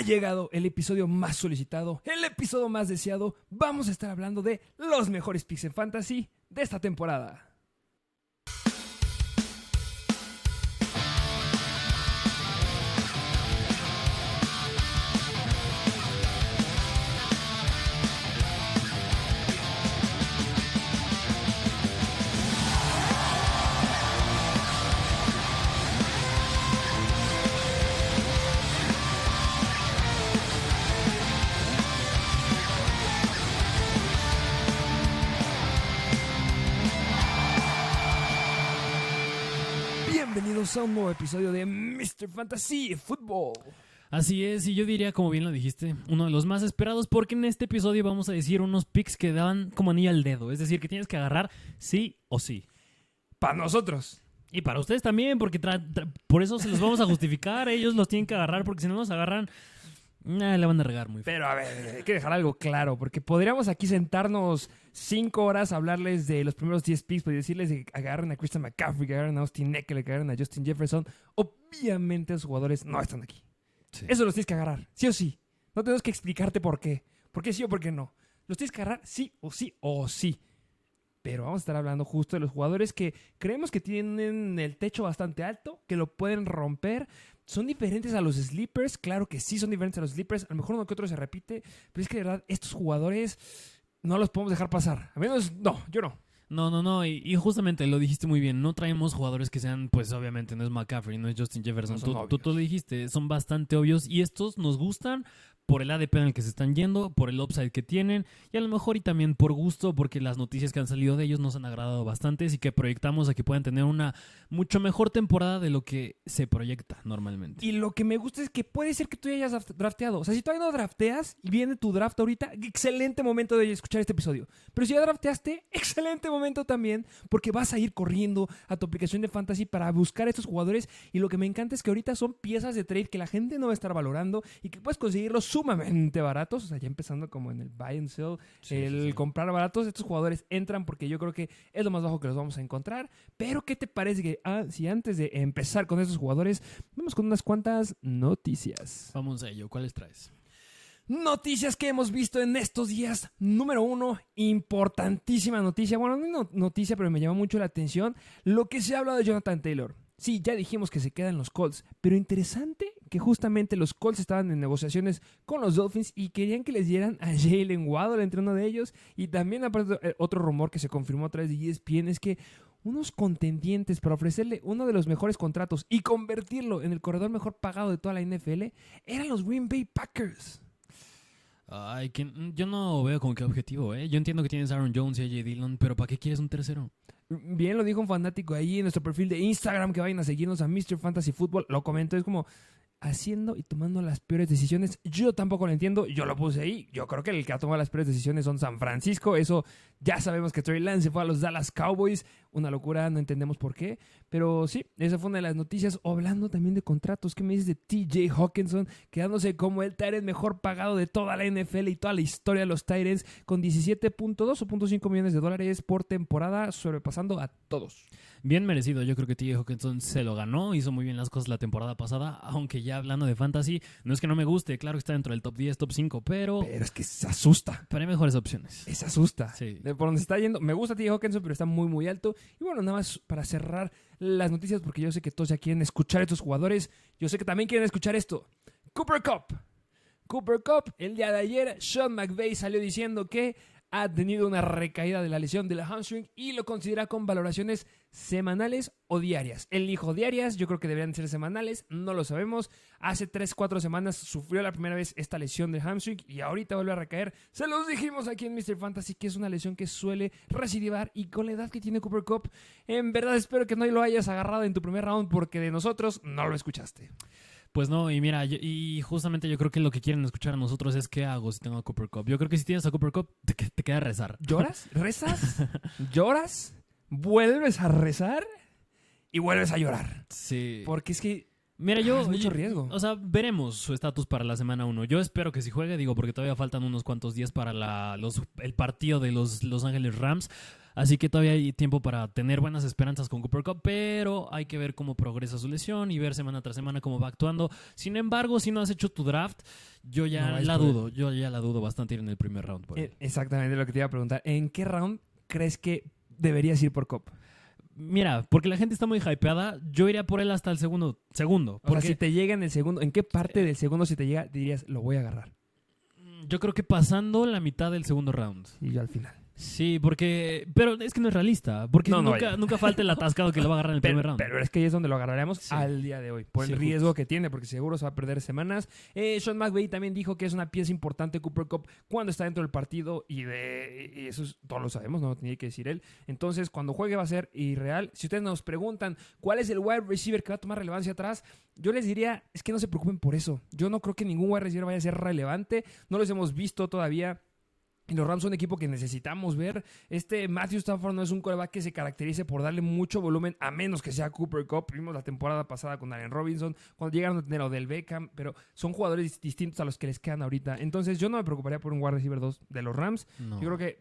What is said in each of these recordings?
Ha llegado el episodio más solicitado, el episodio más deseado. Vamos a estar hablando de los mejores picks en fantasy de esta temporada. Bienvenidos a un nuevo episodio de Mr. Fantasy Football. Así es, y yo diría, como bien lo dijiste, uno de los más esperados, porque en este episodio vamos a decir unos picks que dan como anillo al dedo. Es decir, que tienes que agarrar sí o sí. Para nosotros. Y para ustedes también, porque por eso se los vamos a justificar. Ellos los tienen que agarrar, porque si no los agarran, nah, le van a regar muy feo. Pero a ver, hay que dejar algo claro, porque podríamos aquí sentarnos cinco horas a hablarles de los primeros 10 picks, pues decirles que agarren a Christian McCaffrey, que agarren a Austin Eckler, que agarren a Justin Jefferson. Obviamente los jugadores no están aquí. Sí. Eso los tienes que agarrar, sí o sí. No tenemos que explicarte por qué. ¿Por qué sí o por qué no? Los tienes que agarrar sí o sí o sí. Pero vamos a estar hablando justo de los jugadores que creemos que tienen el techo bastante alto, que lo pueden romper. Son diferentes a los sleepers, claro que sí son diferentes a los sleepers. A lo mejor uno que otro se repite, pero es que de verdad estos jugadores no los podemos dejar pasar. A menos, no, yo no. No, no, no, y, y justamente lo dijiste muy bien. No traemos jugadores que sean, pues obviamente no es McCaffrey, no es Justin Jefferson. No tú, tú lo dijiste, son bastante obvios y estos nos gustan por el ADP en el que se están yendo, por el upside que tienen y a lo mejor y también por gusto porque las noticias que han salido de ellos nos han agradado bastante y que proyectamos a que puedan tener una mucho mejor temporada de lo que se proyecta normalmente. Y lo que me gusta es que puede ser que tú ya hayas draft- drafteado. O sea, si todavía no drafteas y viene tu draft ahorita, excelente momento de escuchar este episodio. Pero si ya drafteaste, excelente momento también, porque vas a ir corriendo a tu aplicación de fantasy para buscar estos jugadores. Y lo que me encanta es que ahorita son piezas de trade que la gente no va a estar valorando y que puedes conseguirlos sumamente baratos. O sea, ya empezando como en el buy and sell, Sí, el sí, sí. comprar baratos. Estos jugadores entran porque yo creo que es lo más bajo que los vamos a encontrar. Pero, ¿qué te parece que ah, si antes de empezar con estos jugadores, vamos con unas cuantas noticias? Vamos a ello, ¿cuáles traes? Noticias que hemos visto en estos días. Número uno, importantísima noticia. Bueno, no no- noticia, pero me llamó mucho la atención lo que se ha hablado de Jonathan Taylor. Sí, ya dijimos que se quedan los Colts, pero interesante que justamente los Colts estaban en negociaciones con los Dolphins y querían que les dieran a Jalen Waddle entre uno de ellos. Y también, aparte, eh, otro rumor que se confirmó a través de ESPN es que unos contendientes para ofrecerle uno de los mejores contratos y convertirlo en el corredor mejor pagado de toda la NFL eran los Green Bay Packers. Ay, que, mm, yo no veo como que objetivo, ¿eh? Yo entiendo que tienes Aaron Jones y a J. Dillon, pero ¿para qué quieres un tercero? Bien lo dijo un fanático ahí en nuestro perfil de Instagram que vayan a seguirnos a Mr. Fantasy Football. Lo comentó, es como haciendo y tomando las peores decisiones. Yo tampoco lo entiendo, yo lo puse ahí. Yo creo que el que ha tomado las peores decisiones son San Francisco. Eso ya sabemos que Trey Lance se fue a los Dallas Cowboys. Una locura, no entendemos por qué. Pero sí, esa fue una de las noticias. O Hablando también de contratos, ¿qué me dices de TJ Hawkinson? Quedándose como el Tyrant mejor pagado de toda la NFL y toda la historia de los Tyrants con 17.2 o 0.5 millones de dólares por temporada, sobrepasando a todos. Bien merecido, yo creo que T.J. Hawkinson se lo ganó, hizo muy bien las cosas la temporada pasada, aunque ya hablando de fantasy, no es que no me guste, claro que está dentro del top 10, top 5, pero, Pero es que se asusta. pero hay mejores opciones. Se asusta. Sí. De por donde está yendo. Me gusta TJ Hawkinson, pero está muy, muy alto. Y bueno, nada más para cerrar las noticias, porque yo sé que todos ya quieren escuchar a estos jugadores. Yo sé que también quieren escuchar esto. Cooper Cup. Cooper Cup, el día de ayer, Sean McVay salió diciendo que ha tenido una recaída de la lesión de la hamstring y lo considera con valoraciones semanales o diarias. Él dijo diarias, yo creo que deberían ser semanales, no lo sabemos. Hace 3, 4 semanas sufrió la primera vez esta lesión de hamstring y ahorita vuelve a recaer. Se los dijimos aquí en Mr. Fantasy que es una lesión que suele recidivar y con la edad que tiene Cooper Cup, en verdad espero que no lo hayas agarrado en tu primer round porque de nosotros no lo escuchaste. Pues no, y mira, yo- y justamente yo creo que lo que quieren escuchar a nosotros es qué hago si tengo a Cooper Cup. Yo creo que si tienes a Cooper Cup, te, te queda rezar. ¿Lloras? ¿Rezas? ¿Lloras? ¿Vuelves a rezar? Y vuelves a llorar. Sí. Porque es que Mira, Ah, yo. es mucho riesgo. O sea, veremos su estatus para la semana 1. Yo espero que si juegue, digo, porque todavía faltan unos cuantos días para la, los, el partido de los Los Ángeles Rams. Así que todavía hay tiempo para tener buenas esperanzas con Cooper Cup, pero hay que ver cómo progresa su lesión y ver semana tras semana cómo va actuando. Sin embargo, si no has hecho tu draft, yo ya No la dudo, yo ya la dudo bastante ir en el primer round. por. Eh, Exactamente lo que te iba a preguntar. ¿En qué round crees que deberías ir por Cop? Mira, porque la gente está muy hypeada, yo iría por él hasta el segundo. Segundo. O Porque sea, si te llega en el segundo, ¿en qué parte del segundo si te llega dirías, lo voy a agarrar? yo creo que pasando la mitad del segundo round. Y yo al final. Sí, porque. Pero es que no es realista. Porque No, no, nunca, falta el atascado que lo va a agarrar en el primer Pero, round. pero es que ahí es donde lo agarraremos Sí. al día de hoy, por Sí, el justo. riesgo que tiene, porque seguro se va a perder semanas. Eh, Sean McVay también dijo que es una pieza importante Cooper Cup cuando está dentro del partido y de y eso es- todos lo sabemos, no lo tenía que decir él. Entonces, cuando juegue va a ser irreal. Si ustedes nos preguntan cuál es el wide receiver que va a tomar relevancia atrás, yo les diría, es que no se preocupen por eso. Yo no creo que ningún wide receiver vaya a ser relevante. No los hemos visto todavía. Y los Rams son un equipo que necesitamos ver. Este Matthew Stafford no es un coreback que se caracterice por darle mucho volumen, a menos que sea Cooper Cup. Vimos la temporada pasada con Allen Robinson, cuando llegaron a tener a Odell Beckham, pero son jugadores dis- distintos a los que les quedan ahorita. Entonces, yo no me preocuparía por un wide receiver 2 de los Rams. No. Yo creo que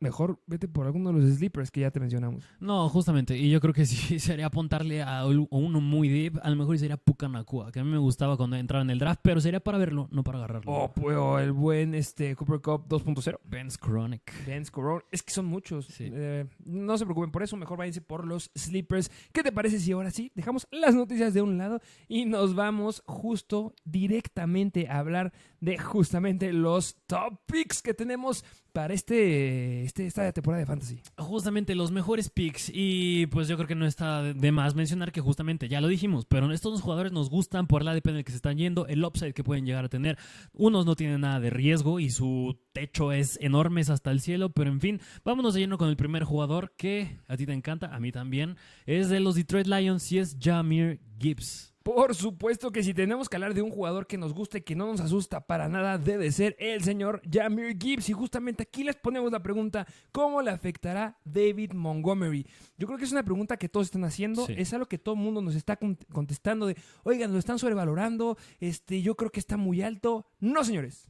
mejor vete por alguno de los sleepers que ya te mencionamos. No, justamente. Y yo creo que sí sería apuntarle a uno muy deep. A lo mejor sería Pucanacua, que a mí me gustaba cuando entraba en el draft, pero sería para verlo, no para agarrarlo. O, pues, o el buen este, Cooper Cup 2.0. Ben's Chronic. Vince Corral. Es que son muchos. Sí. Eh, no se preocupen por eso. Mejor váyanse por los sleepers. ¿Qué te parece si ahora sí dejamos las noticias de un lado y nos vamos justo directamente a hablar de justamente los top picks que tenemos este, este esta temporada de fantasy? Justamente los mejores picks. Y pues yo creo que no está de- más mencionar que justamente, ya lo dijimos, pero estos dos jugadores nos gustan por la ADP en el que se están yendo, el upside que pueden llegar a tener. Unos no tienen nada de riesgo y su techo es enorme, es hasta el cielo, pero en fin, vámonos de lleno con el primer jugador que a ti te encanta, a mí también. Es de los Detroit Lions y es Jamir Gibbs. Por supuesto que si tenemos que hablar de un jugador que nos gusta y que no nos asusta para nada, debe ser el señor Jamir Gibbs. Y justamente aquí les ponemos la pregunta, ¿cómo le afectará David Montgomery? Yo creo que es una pregunta que todos están haciendo, Sí. es algo que todo el mundo nos está con- contestando de, oigan, lo están sobrevalorando, este, yo creo que está muy alto. No, señores.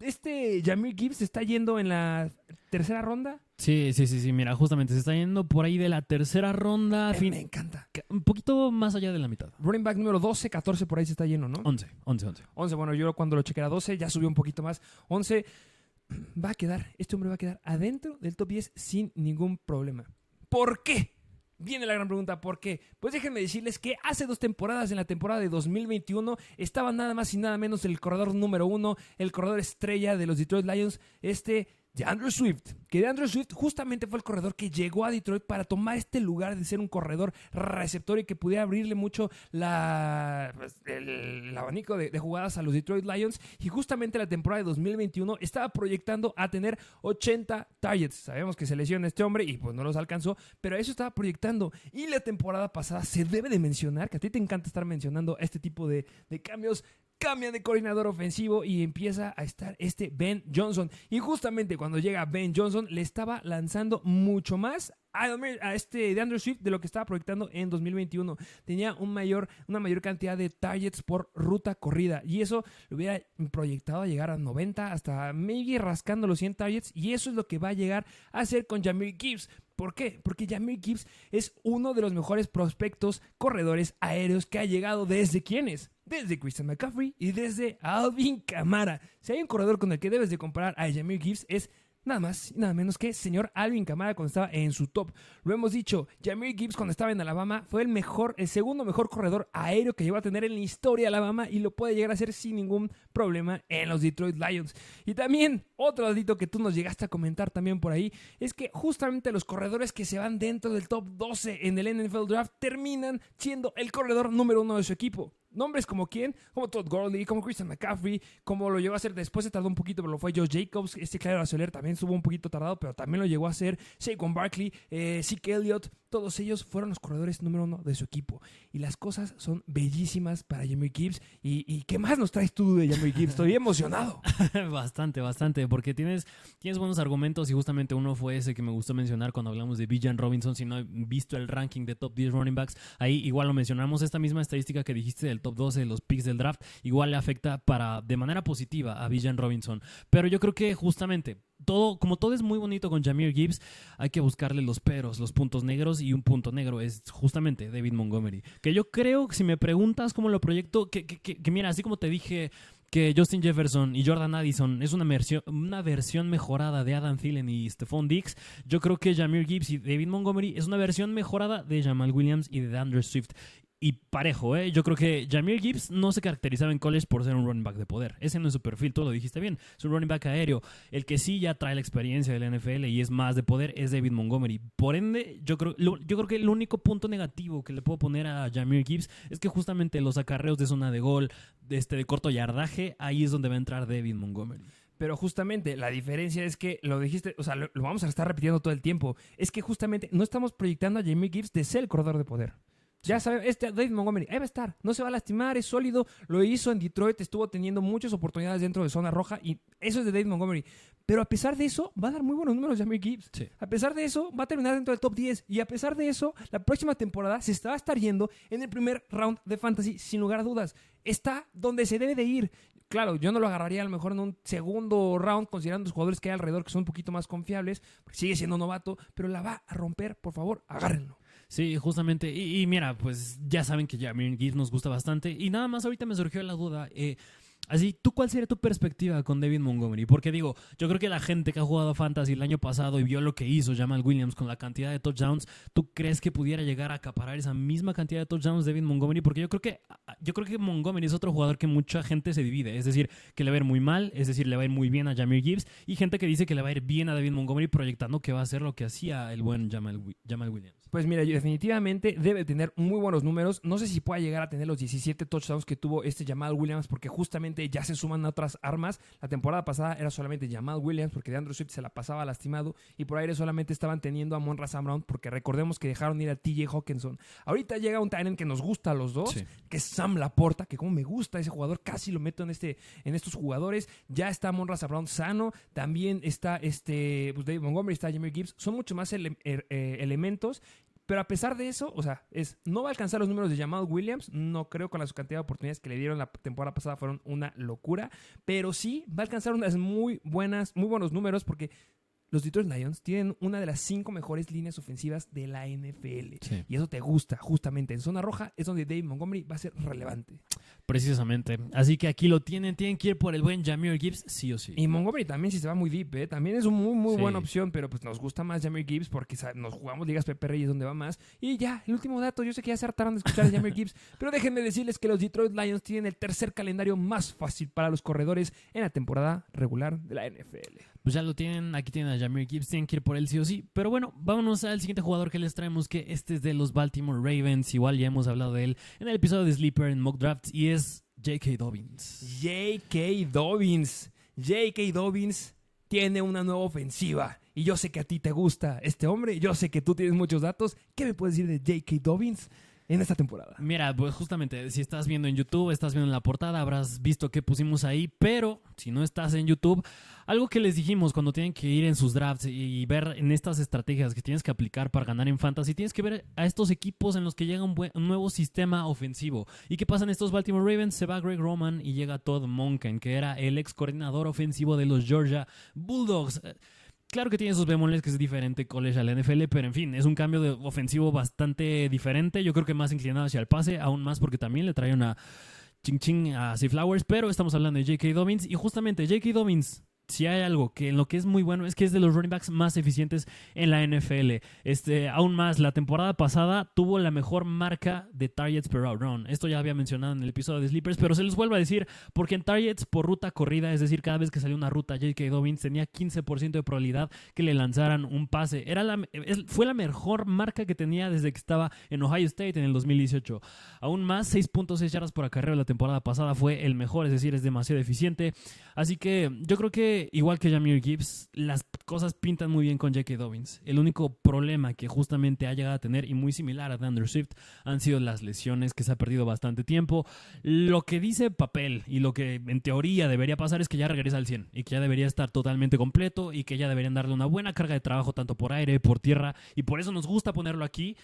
Este Jamir Gibbs está yendo en la tercera ronda. Sí, sí, sí, sí, mira, justamente se está yendo por ahí de la tercera ronda, Eh, fin- Me encanta. un poquito más allá de la mitad. Running back número 12, 14 por ahí se está yendo, ¿no? 11, 11, 11. 11, bueno, yo cuando lo chequé era 12, ya subió un poquito más. 11, va a quedar, este hombre va a quedar adentro del top 10 sin ningún problema. ¿Por qué? Viene la gran pregunta, ¿por qué? Pues déjenme decirles que hace dos temporadas, en la temporada de 2021, estaba nada más y nada menos el corredor número uno, el corredor estrella de los Detroit Lions, este de Andrew Swift. Que de Andrew Swift justamente fue el corredor que llegó a Detroit para tomar este lugar de ser un corredor receptor y que pudiera abrirle mucho la, pues, el, abanico de, de jugadas a los Detroit Lions. Y justamente la temporada de 2021 estaba proyectando a tener 80 targets. Sabemos que se lesiona este hombre y pues no los alcanzó, pero eso estaba proyectando. Y la temporada pasada se debe de mencionar, que a ti te encanta estar mencionando este tipo de, de cambios. Cambia de coordinador ofensivo y empieza a estar este Ben Johnson. Y justamente cuando llega Ben Johnson, le estaba lanzando mucho más a, a este de Andrew Swift de lo que estaba proyectando en 2021. Tenía una mayor cantidad de targets por ruta corrida. Y eso lo hubiera proyectado a llegar a 90, hasta maybe rascando los 100 targets. Y eso es lo que va a llegar a hacer con Jamir Gibbs. ¿Por qué? Porque Jamir Gibbs es uno de los mejores prospectos corredores aéreos que ha llegado desde quiénes? Desde Christian McCaffrey y desde Alvin Kamara. Si hay un corredor con el que debes de comparar a Jamir Gibbs es nada más y nada menos que señor Alvin Kamara cuando estaba en su top. Lo hemos dicho, Jamir Gibbs cuando estaba en Alabama fue el mejor, el segundo mejor corredor aéreo que llegó a tener en la historia de Alabama y lo puede llegar a hacer sin ningún problema en los Detroit Lions. Y también otro datito que tú nos llegaste a comentar también por ahí es que justamente los corredores que se van dentro del top 12 en el NFL Draft terminan siendo el corredor número uno de su equipo. Nombres como quién, como Todd Gurley, como Christian McCaffrey, como lo llegó a hacer después, se tardó un poquito, pero lo fue Joe Jacobs, este Claro Soler también estuvo un poquito tardado, pero también lo llegó a hacer Saquon Barkley, eh, Zeke Elliott, todos ellos fueron los corredores número uno de su equipo. Y las cosas son bellísimas para Jamie Gibbs. ¿Y, qué más nos traes tú de Jamie Gibbs? Estoy emocionado. bastante, bastante, porque tienes, tienes buenos argumentos y justamente uno fue ese que me gustó mencionar cuando hablamos de Bijan Robinson, si no he visto el ranking de top 10 running backs, ahí igual lo mencionamos, esta misma estadística que dijiste del top 12 de los picks del draft, igual le afecta para de manera positiva a Bijan Robinson, pero yo creo que justamente todo, como todo es muy bonito con Jamir Gibbs, hay que buscarle los peros, los puntos negros y un punto negro es justamente David Montgomery. Que yo creo, si me preguntas cómo lo proyecto, que, mira, así como te dije que Justin Jefferson y Jordan Addison es una versión, una versión mejorada de Adam Thielen y Stephon Diggs, yo creo que Jameer Gibbs y David Montgomery es una versión mejorada de Jamal Williams y de Andrew Swift y parejo, ¿eh? Yo creo que Jameer Gibbs no se caracterizaba en college por ser un running back de poder. Ese no es su perfil, tú lo dijiste bien. Es un running back aéreo. El que sí ya trae la experiencia del NFL y es más de poder es David Montgomery. Por ende, yo creo, yo creo que el único punto negativo que le puedo poner a Jameer Gibbs es que justamente los acarreos de zona de gol, de, este, de corto yardaje, ahí es donde va a entrar David Montgomery. Pero justamente la diferencia es que lo dijiste, o sea, lo, vamos a estar repitiendo todo el tiempo. Es que justamente no estamos proyectando a Jameer Gibbs de ser el corredor de poder. Ya sabemos, este David Montgomery, ahí va a estar, no se va a lastimar, es sólido, lo hizo en Detroit, estuvo teniendo muchas oportunidades dentro de zona roja y eso es de David Montgomery. Pero a pesar de eso, va a dar muy buenos números Jamie Gibbs. A pesar de eso, va a terminar dentro del top 10 y a pesar de eso, la próxima temporada se está a estar yendo en el primer round de fantasy, sin lugar a dudas. Está donde se debe de ir. Claro, yo no lo agarraría a lo mejor en un segundo round, considerando los jugadores que hay alrededor que son un poquito más confiables, sigue siendo novato, pero la va a romper, por favor, agárrenlo. Sí, justamente. Y, mira, pues ya saben que Jameer Gibbs nos gusta bastante. Y nada más ahorita me surgió la duda. Eh, Así, ¿tú cuál sería tu perspectiva con David Montgomery? Porque digo, yo creo que la gente que ha jugado Fantasy el año pasado y vio lo que hizo Jamal Williams con la cantidad de touchdowns, ¿tú crees que pudiera llegar a acaparar esa misma cantidad de touchdowns David Montgomery? Porque yo creo que yo creo que Montgomery es otro jugador que mucha gente se divide, es decir, que le va a ir muy mal, es decir, le va a ir muy bien a Jameer Gibbs y gente que dice que le va a ir bien a David Montgomery proyectando que va a hacer lo que hacía el buen Jamal, Jamal Williams. Pues mira, definitivamente debe tener muy buenos números. No sé si pueda llegar a tener los 17 touchdowns que tuvo este Jamal Williams porque justamente ya se suman a otras armas. La temporada pasada era solamente Jamal Williams porque de Andrew Swift se la pasaba lastimado y por aire solamente estaban teniendo a Monra Sam Brown porque recordemos que dejaron ir a TJ Hawkinson. Ahorita llega un Tyrant que nos gusta a los dos, que es Sam Laporta, que como me gusta ese jugador, casi lo meto en este en estos jugadores. Ya está Monra Sam Brown sano, también está este pues David Montgomery, está Jimmy Gibbs, son mucho más er, eh, elementos pero a pesar de eso, o sea, es, no va a alcanzar los números de Jamal Williams. No creo que la cantidad de oportunidades que le dieron la temporada pasada fueron una locura. Pero sí va a alcanzar unas muy buenas, muy buenos números porque los Detroit Lions tienen una de las cinco mejores líneas ofensivas de la NFL. Y eso te gusta, justamente. En zona roja es donde Dave Montgomery va a ser relevante. Precisamente. Así que aquí lo tienen. Tienen que ir por el buen Jameer Gibbs, sí o sí. Y Montgomery también, si se va muy deep, ¿eh? también es una muy, muy buena opción. Pero pues nos gusta más Jameer Gibbs porque nos jugamos ligas PPR y es donde va más. Y ya, el último dato. Yo sé que ya se hartaron de escuchar a Jameer Gibbs. pero déjenme decirles que los Detroit Lions tienen el tercer calendario más fácil para los corredores en la temporada regular de la NFL pues ya lo tienen. Aquí tienen a Jameer Gibbs, tienen que ir por él sí o sí. Pero bueno, vámonos al siguiente jugador que les traemos, que este es de los Baltimore Ravens. Igual ya hemos hablado de él en el episodio de Sleeper en Mock Drafts y es J.K. Dobbins. J.K. Dobbins. J.K. Dobbins tiene una nueva ofensiva. Y yo sé que a ti te gusta este hombre. Yo sé que tú tienes muchos datos. ¿Qué me puedes decir de J.K. Dobbins? En esta temporada. Mira, pues justamente, si estás viendo en YouTube, estás viendo en la portada, habrás visto que pusimos ahí, pero si no estás en YouTube, algo que les dijimos cuando tienen que ir en sus drafts y ver en estas estrategias que tienes que aplicar para ganar en fantasy, tienes que ver a estos equipos en los que llega un, nuevo sistema ofensivo. ¿Y qué pasa en estos Baltimore Ravens? Se va Greg Roman y llega Todd Monken, que era el ex coordinador ofensivo de los Georgia Bulldogs. Claro que tiene sus bemoles que es diferente college al NFL, pero en fin, es un cambio de ofensivo bastante diferente. Yo creo que más inclinado hacia el pase, aún más porque también le trae una ching ching a Sea Flowers, pero estamos hablando de J.K. Dobbins y justamente J.K. Dobbins si hay algo que en lo que es muy bueno es que es de los running backs más eficientes en la NFL. Este, aún más, la temporada pasada tuvo la mejor marca de targets per out run. Esto ya había mencionado en el episodio de Sleepers, pero se los vuelvo a decir porque en targets por ruta corrida, es decir, cada vez que salió una ruta, J.K. Dobbins tenía 15% de probabilidad que le lanzaran un pase. Era fue la mejor marca que tenía desde que estaba en Ohio State en el 2018. Aún más, 6.6 yardas por acarreo la temporada pasada fue el mejor, es decir, es demasiado eficiente. Así que yo creo que igual que Jameer Gibbs, las cosas pintan muy bien con J.K. Dobbins. El único problema que justamente ha llegado a tener, y muy similar a Thunder Swift, han sido las lesiones, que se ha perdido bastante tiempo. Lo que dice papel y lo que en teoría debería pasar es que ya regresa al 100 y que ya debería estar totalmente completo y que ya deberían darle una buena carga de trabajo tanto por aire, por tierra, y por eso nos gusta ponerlo aquí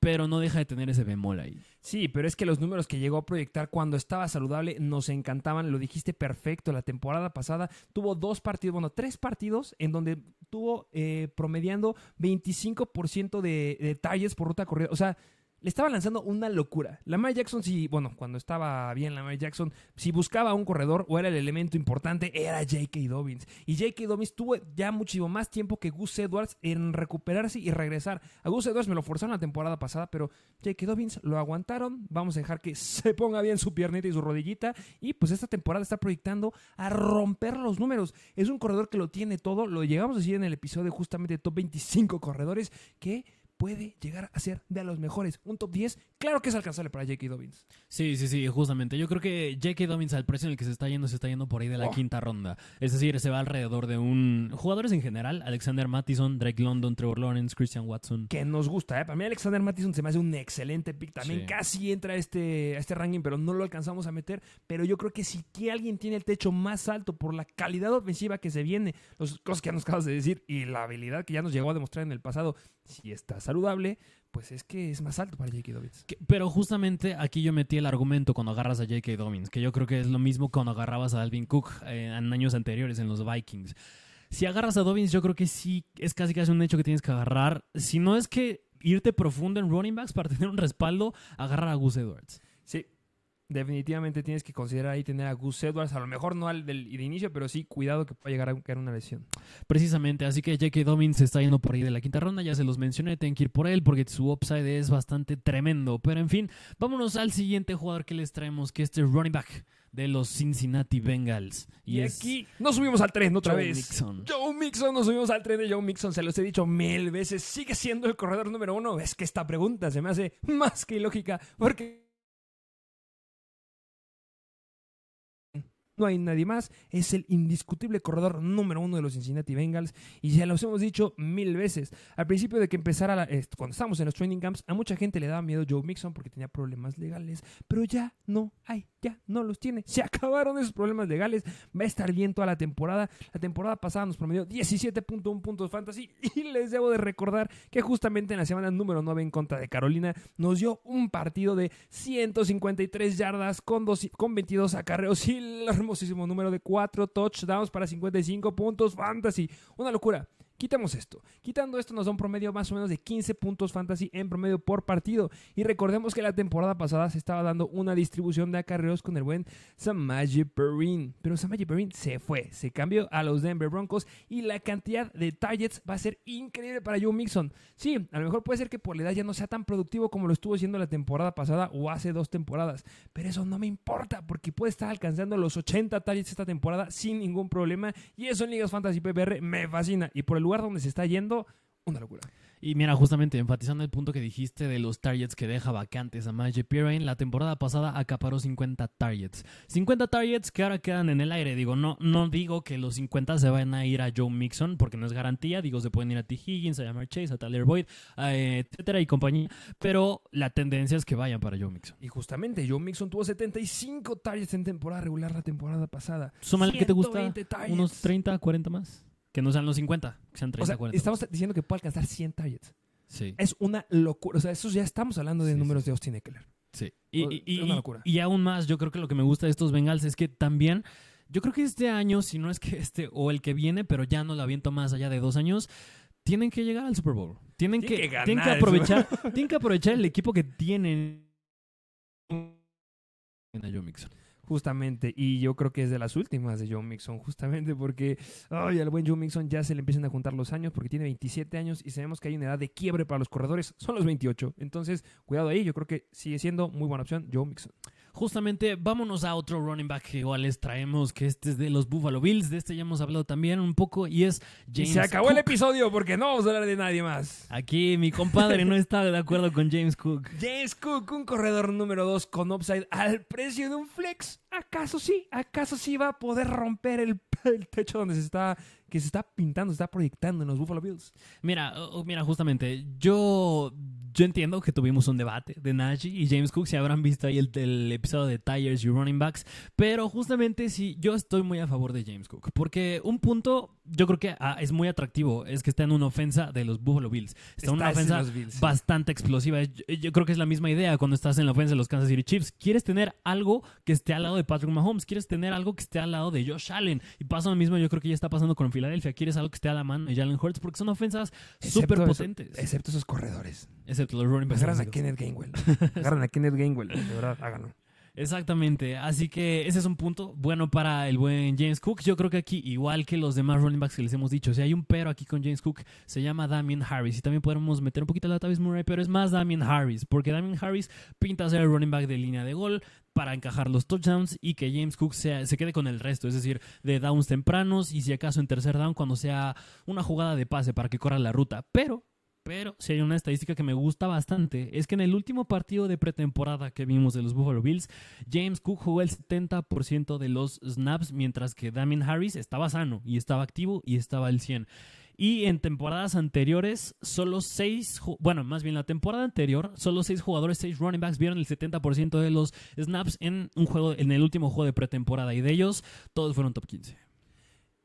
pero no deja de tener ese bemol ahí. Sí, pero es que los números que llegó a proyectar cuando estaba saludable nos encantaban, lo dijiste perfecto, la temporada pasada tuvo dos partidos, bueno, tres partidos en donde tuvo eh, promediando 25% de, de por ruta corrida, o sea, le estaba lanzando una locura. Lamar Jackson, si, bueno, cuando estaba bien Lamar Jackson, si buscaba un corredor o era el elemento importante, era J.K. Dobbins. Y J.K. Dobbins tuvo ya muchísimo más tiempo que Gus Edwards en recuperarse y regresar. A Gus Edwards me lo forzaron la temporada pasada, pero J.K. Dobbins lo aguantaron. Vamos a dejar que se ponga bien su piernita y su rodillita. Y pues esta temporada está proyectando a romper los números. Es un corredor que lo tiene todo. Lo llegamos a decir en el episodio justamente de Top 25 corredores que puede llegar a ser de los mejores. Un top 10, claro que es alcanzable para J.K. Dobbins. Sí, sí, sí, justamente. Yo creo que J.K. Dobbins al precio en el que se está yendo, se está yendo por ahí de la Oh. quinta ronda. Es decir, se va alrededor de un... Jugadores en general, Alexander Mattison, Drake London, Trevor Lawrence, Christian Watson. Que nos gusta, ¿eh? Para mí Alexander Mattison se me hace un excelente pick. También Sí. casi entra a este, a este ranking, pero no lo alcanzamos a meter. Pero yo creo que si que alguien tiene el techo más alto por la calidad ofensiva que se viene, las cosas que ya nos acabas de decir y la habilidad que ya nos llegó a demostrar en el pasado, si está saludable, pues es que es más alto para J.K. Dobbins. Pero justamente aquí yo metí el argumento cuando agarras a J.K. Dobbins, que yo creo que es lo mismo cuando agarrabas a Alvin Cook eh, en años anteriores en los Vikings. Si agarras a Dobbins, yo creo que sí es casi casi un hecho que tienes que agarrar. Si no es que irte profundo en running backs para tener un respaldo, agarra a Gus Edwards. Definitivamente tienes que considerar ahí tener a Gus Edwards, a lo mejor no al del de inicio, pero sí cuidado que pueda llegar a caer una lesión. Precisamente, así que J.K. Dobbins se está yendo por ahí de la quinta ronda, ya se los mencioné, tienen que ir por él porque su upside es bastante tremendo. Pero en fin, vámonos al siguiente jugador que les traemos, que este es running back de los Cincinnati Bengals. Y, es aquí nos subimos al tren otra Joe vez. Mixon. Joe Mixon, nos subimos al tren de Joe Mixon, se los he dicho mil veces, sigue siendo el corredor número uno. Es que esta pregunta se me hace más que ilógica, porque no hay nadie más, es el indiscutible corredor número uno de los Cincinnati Bengals y ya los hemos dicho mil veces. Al principio de que empezara, la- cuando estábamos en los training camps, a mucha gente le daba miedo Joe Mixon porque tenía problemas legales, pero ya no hay, ya no los tiene. Se acabaron esos problemas legales, va a estar bien toda la temporada. La temporada pasada nos promedió 17.1 puntos fantasy y les debo de recordar que justamente en la semana número 9 en contra de Carolina nos dio un partido de 153 yardas con, dos- con 22 acarreos y el hermosísimo número de 4 touchdowns para 55 puntos fantasy. Una locura. Quitamos esto. Quitando esto nos da un promedio más o menos de 15 puntos fantasy en promedio por partido. Y recordemos que la temporada pasada se estaba dando una distribución de acarreos con el buen Samaje Perrin. Pero Samaje Perrin se fue, se cambió a los Denver Broncos y la cantidad de targets va a ser increíble para Joe Mixon. Sí, a lo mejor puede ser que por la edad ya no sea tan productivo como lo estuvo siendo la temporada pasada o hace dos temporadas. Pero eso no me importa porque puede estar alcanzando los 80 targets esta temporada sin ningún problema. Y eso en Ligas Fantasy PPR me fascina. Y por el lugar donde se está yendo, una locura. Y mira, justamente enfatizando el punto que dijiste de los targets que deja vacantes a Majay Pirine, la temporada pasada acaparó 50 targets. 50 targets que ahora quedan en el aire. Digo, no, no digo que los 50 se vayan a ir a Joe Mixon, porque no es garantía. Digo, se pueden ir a T. Higgins, a Jamar Chase, a Tyler Boyd, eh, etcétera y compañía. Pero la tendencia es que vayan para Joe Mixon. Y justamente Joe Mixon tuvo 75 targets en temporada regular la temporada pasada. Súmale que te gusta 120 targets. unos 30, 40 más. Que no sean los 50, que sean 30, O sea, 40. estamos diciendo que puede alcanzar 100 targets. Sí. Es una locura. O sea, eso ya estamos hablando de Sí, números sí. de Austin Eckler. Sí. Y, O- y- es una y- locura. y aún más, yo creo que lo que me gusta de estos Bengals es que también, yo creo que este año, si no es que este o el que viene, pero ya no lo aviento más allá de dos años, tienen que llegar al Super Bowl. Tienen Tienen que, que ganar tienen que el aprovechar, tienen que aprovechar el equipo que tienen. Joe Mixon. Justamente, y yo creo que es de las últimas de Joe Mixon, justamente porque ay, al buen Joe Mixon ya se le empiezan a juntar los años porque tiene 27 años y sabemos que hay una edad de quiebre para los corredores, son los 28. Entonces, cuidado ahí, yo creo que sigue siendo muy buena opción Joe Mixon. Justamente, vámonos a otro running back que igual les traemos, que este es de los Buffalo Bills. De este ya hemos hablado también un poco, y es Y James se acabó el episodio porque no vamos a hablar de nadie más. Aquí mi compadre no está de acuerdo con James Cook. James Cook, un corredor número 2 con upside al precio de un flex. ¿Acaso sí? ¿Acaso sí va a poder romper el, el techo donde se está, que se está pintando, se está proyectando en los Buffalo Bills? Mira, mira, justamente, yo, yo entiendo que tuvimos un debate de Najee y James Cook, si habrán visto ahí el, el episodio de Tires y Running Backs, pero justamente sí, yo estoy muy a favor de James Cook, porque un punto, yo creo que ah, es muy atractivo, es que está en una ofensa de los Buffalo Bills, está en una Está ese ofensa bastante explosiva. Yo, yo creo que es la misma idea cuando estás en la ofensa de los Kansas City Chiefs. Quieres tener algo que esté al lado de Patrick Mahomes, quieres tener algo que esté al lado de Josh Allen. Y pasa lo mismo, yo creo que ya está pasando con Filadelfia. Quieres algo que esté a la mano de Jalen Hurts porque son ofensas súper eso- potentes. Excepto esos corredores. Excepto los running backs. Agarran a. Kenneth Gainwell. Agarran a Kenneth Gainwell. De verdad, háganlo. Exactamente, así que ese es un punto bueno para el buen James Cook. Yo creo que aquí, igual que los demás running backs que les hemos dicho, si hay un pero aquí con James Cook, se llama Damien Harris. Y también podemos meter un poquito la Tavis Murray, pero es más Damien Harris, porque Damien Harris pinta ser el running back de línea de gol para encajar los touchdowns y que James Cook sea- se quede con el resto, es decir, de downs tempranos y si acaso en tercer down cuando sea una jugada de pase para que corra la ruta. Pero pero si hay una estadística que me gusta bastante, es que en el último partido de pretemporada que vimos de los Buffalo Bills, James Cook jugó el 70% de los snaps, mientras que Damien Harris estaba sano y estaba activo y estaba al 100. Y en temporadas anteriores, solo seis, bueno, más bien la temporada anterior, solo seis jugadores, seis running backs vieron el 70% de los snaps en un juego, en el último juego de pretemporada. Y de ellos, todos fueron top 15.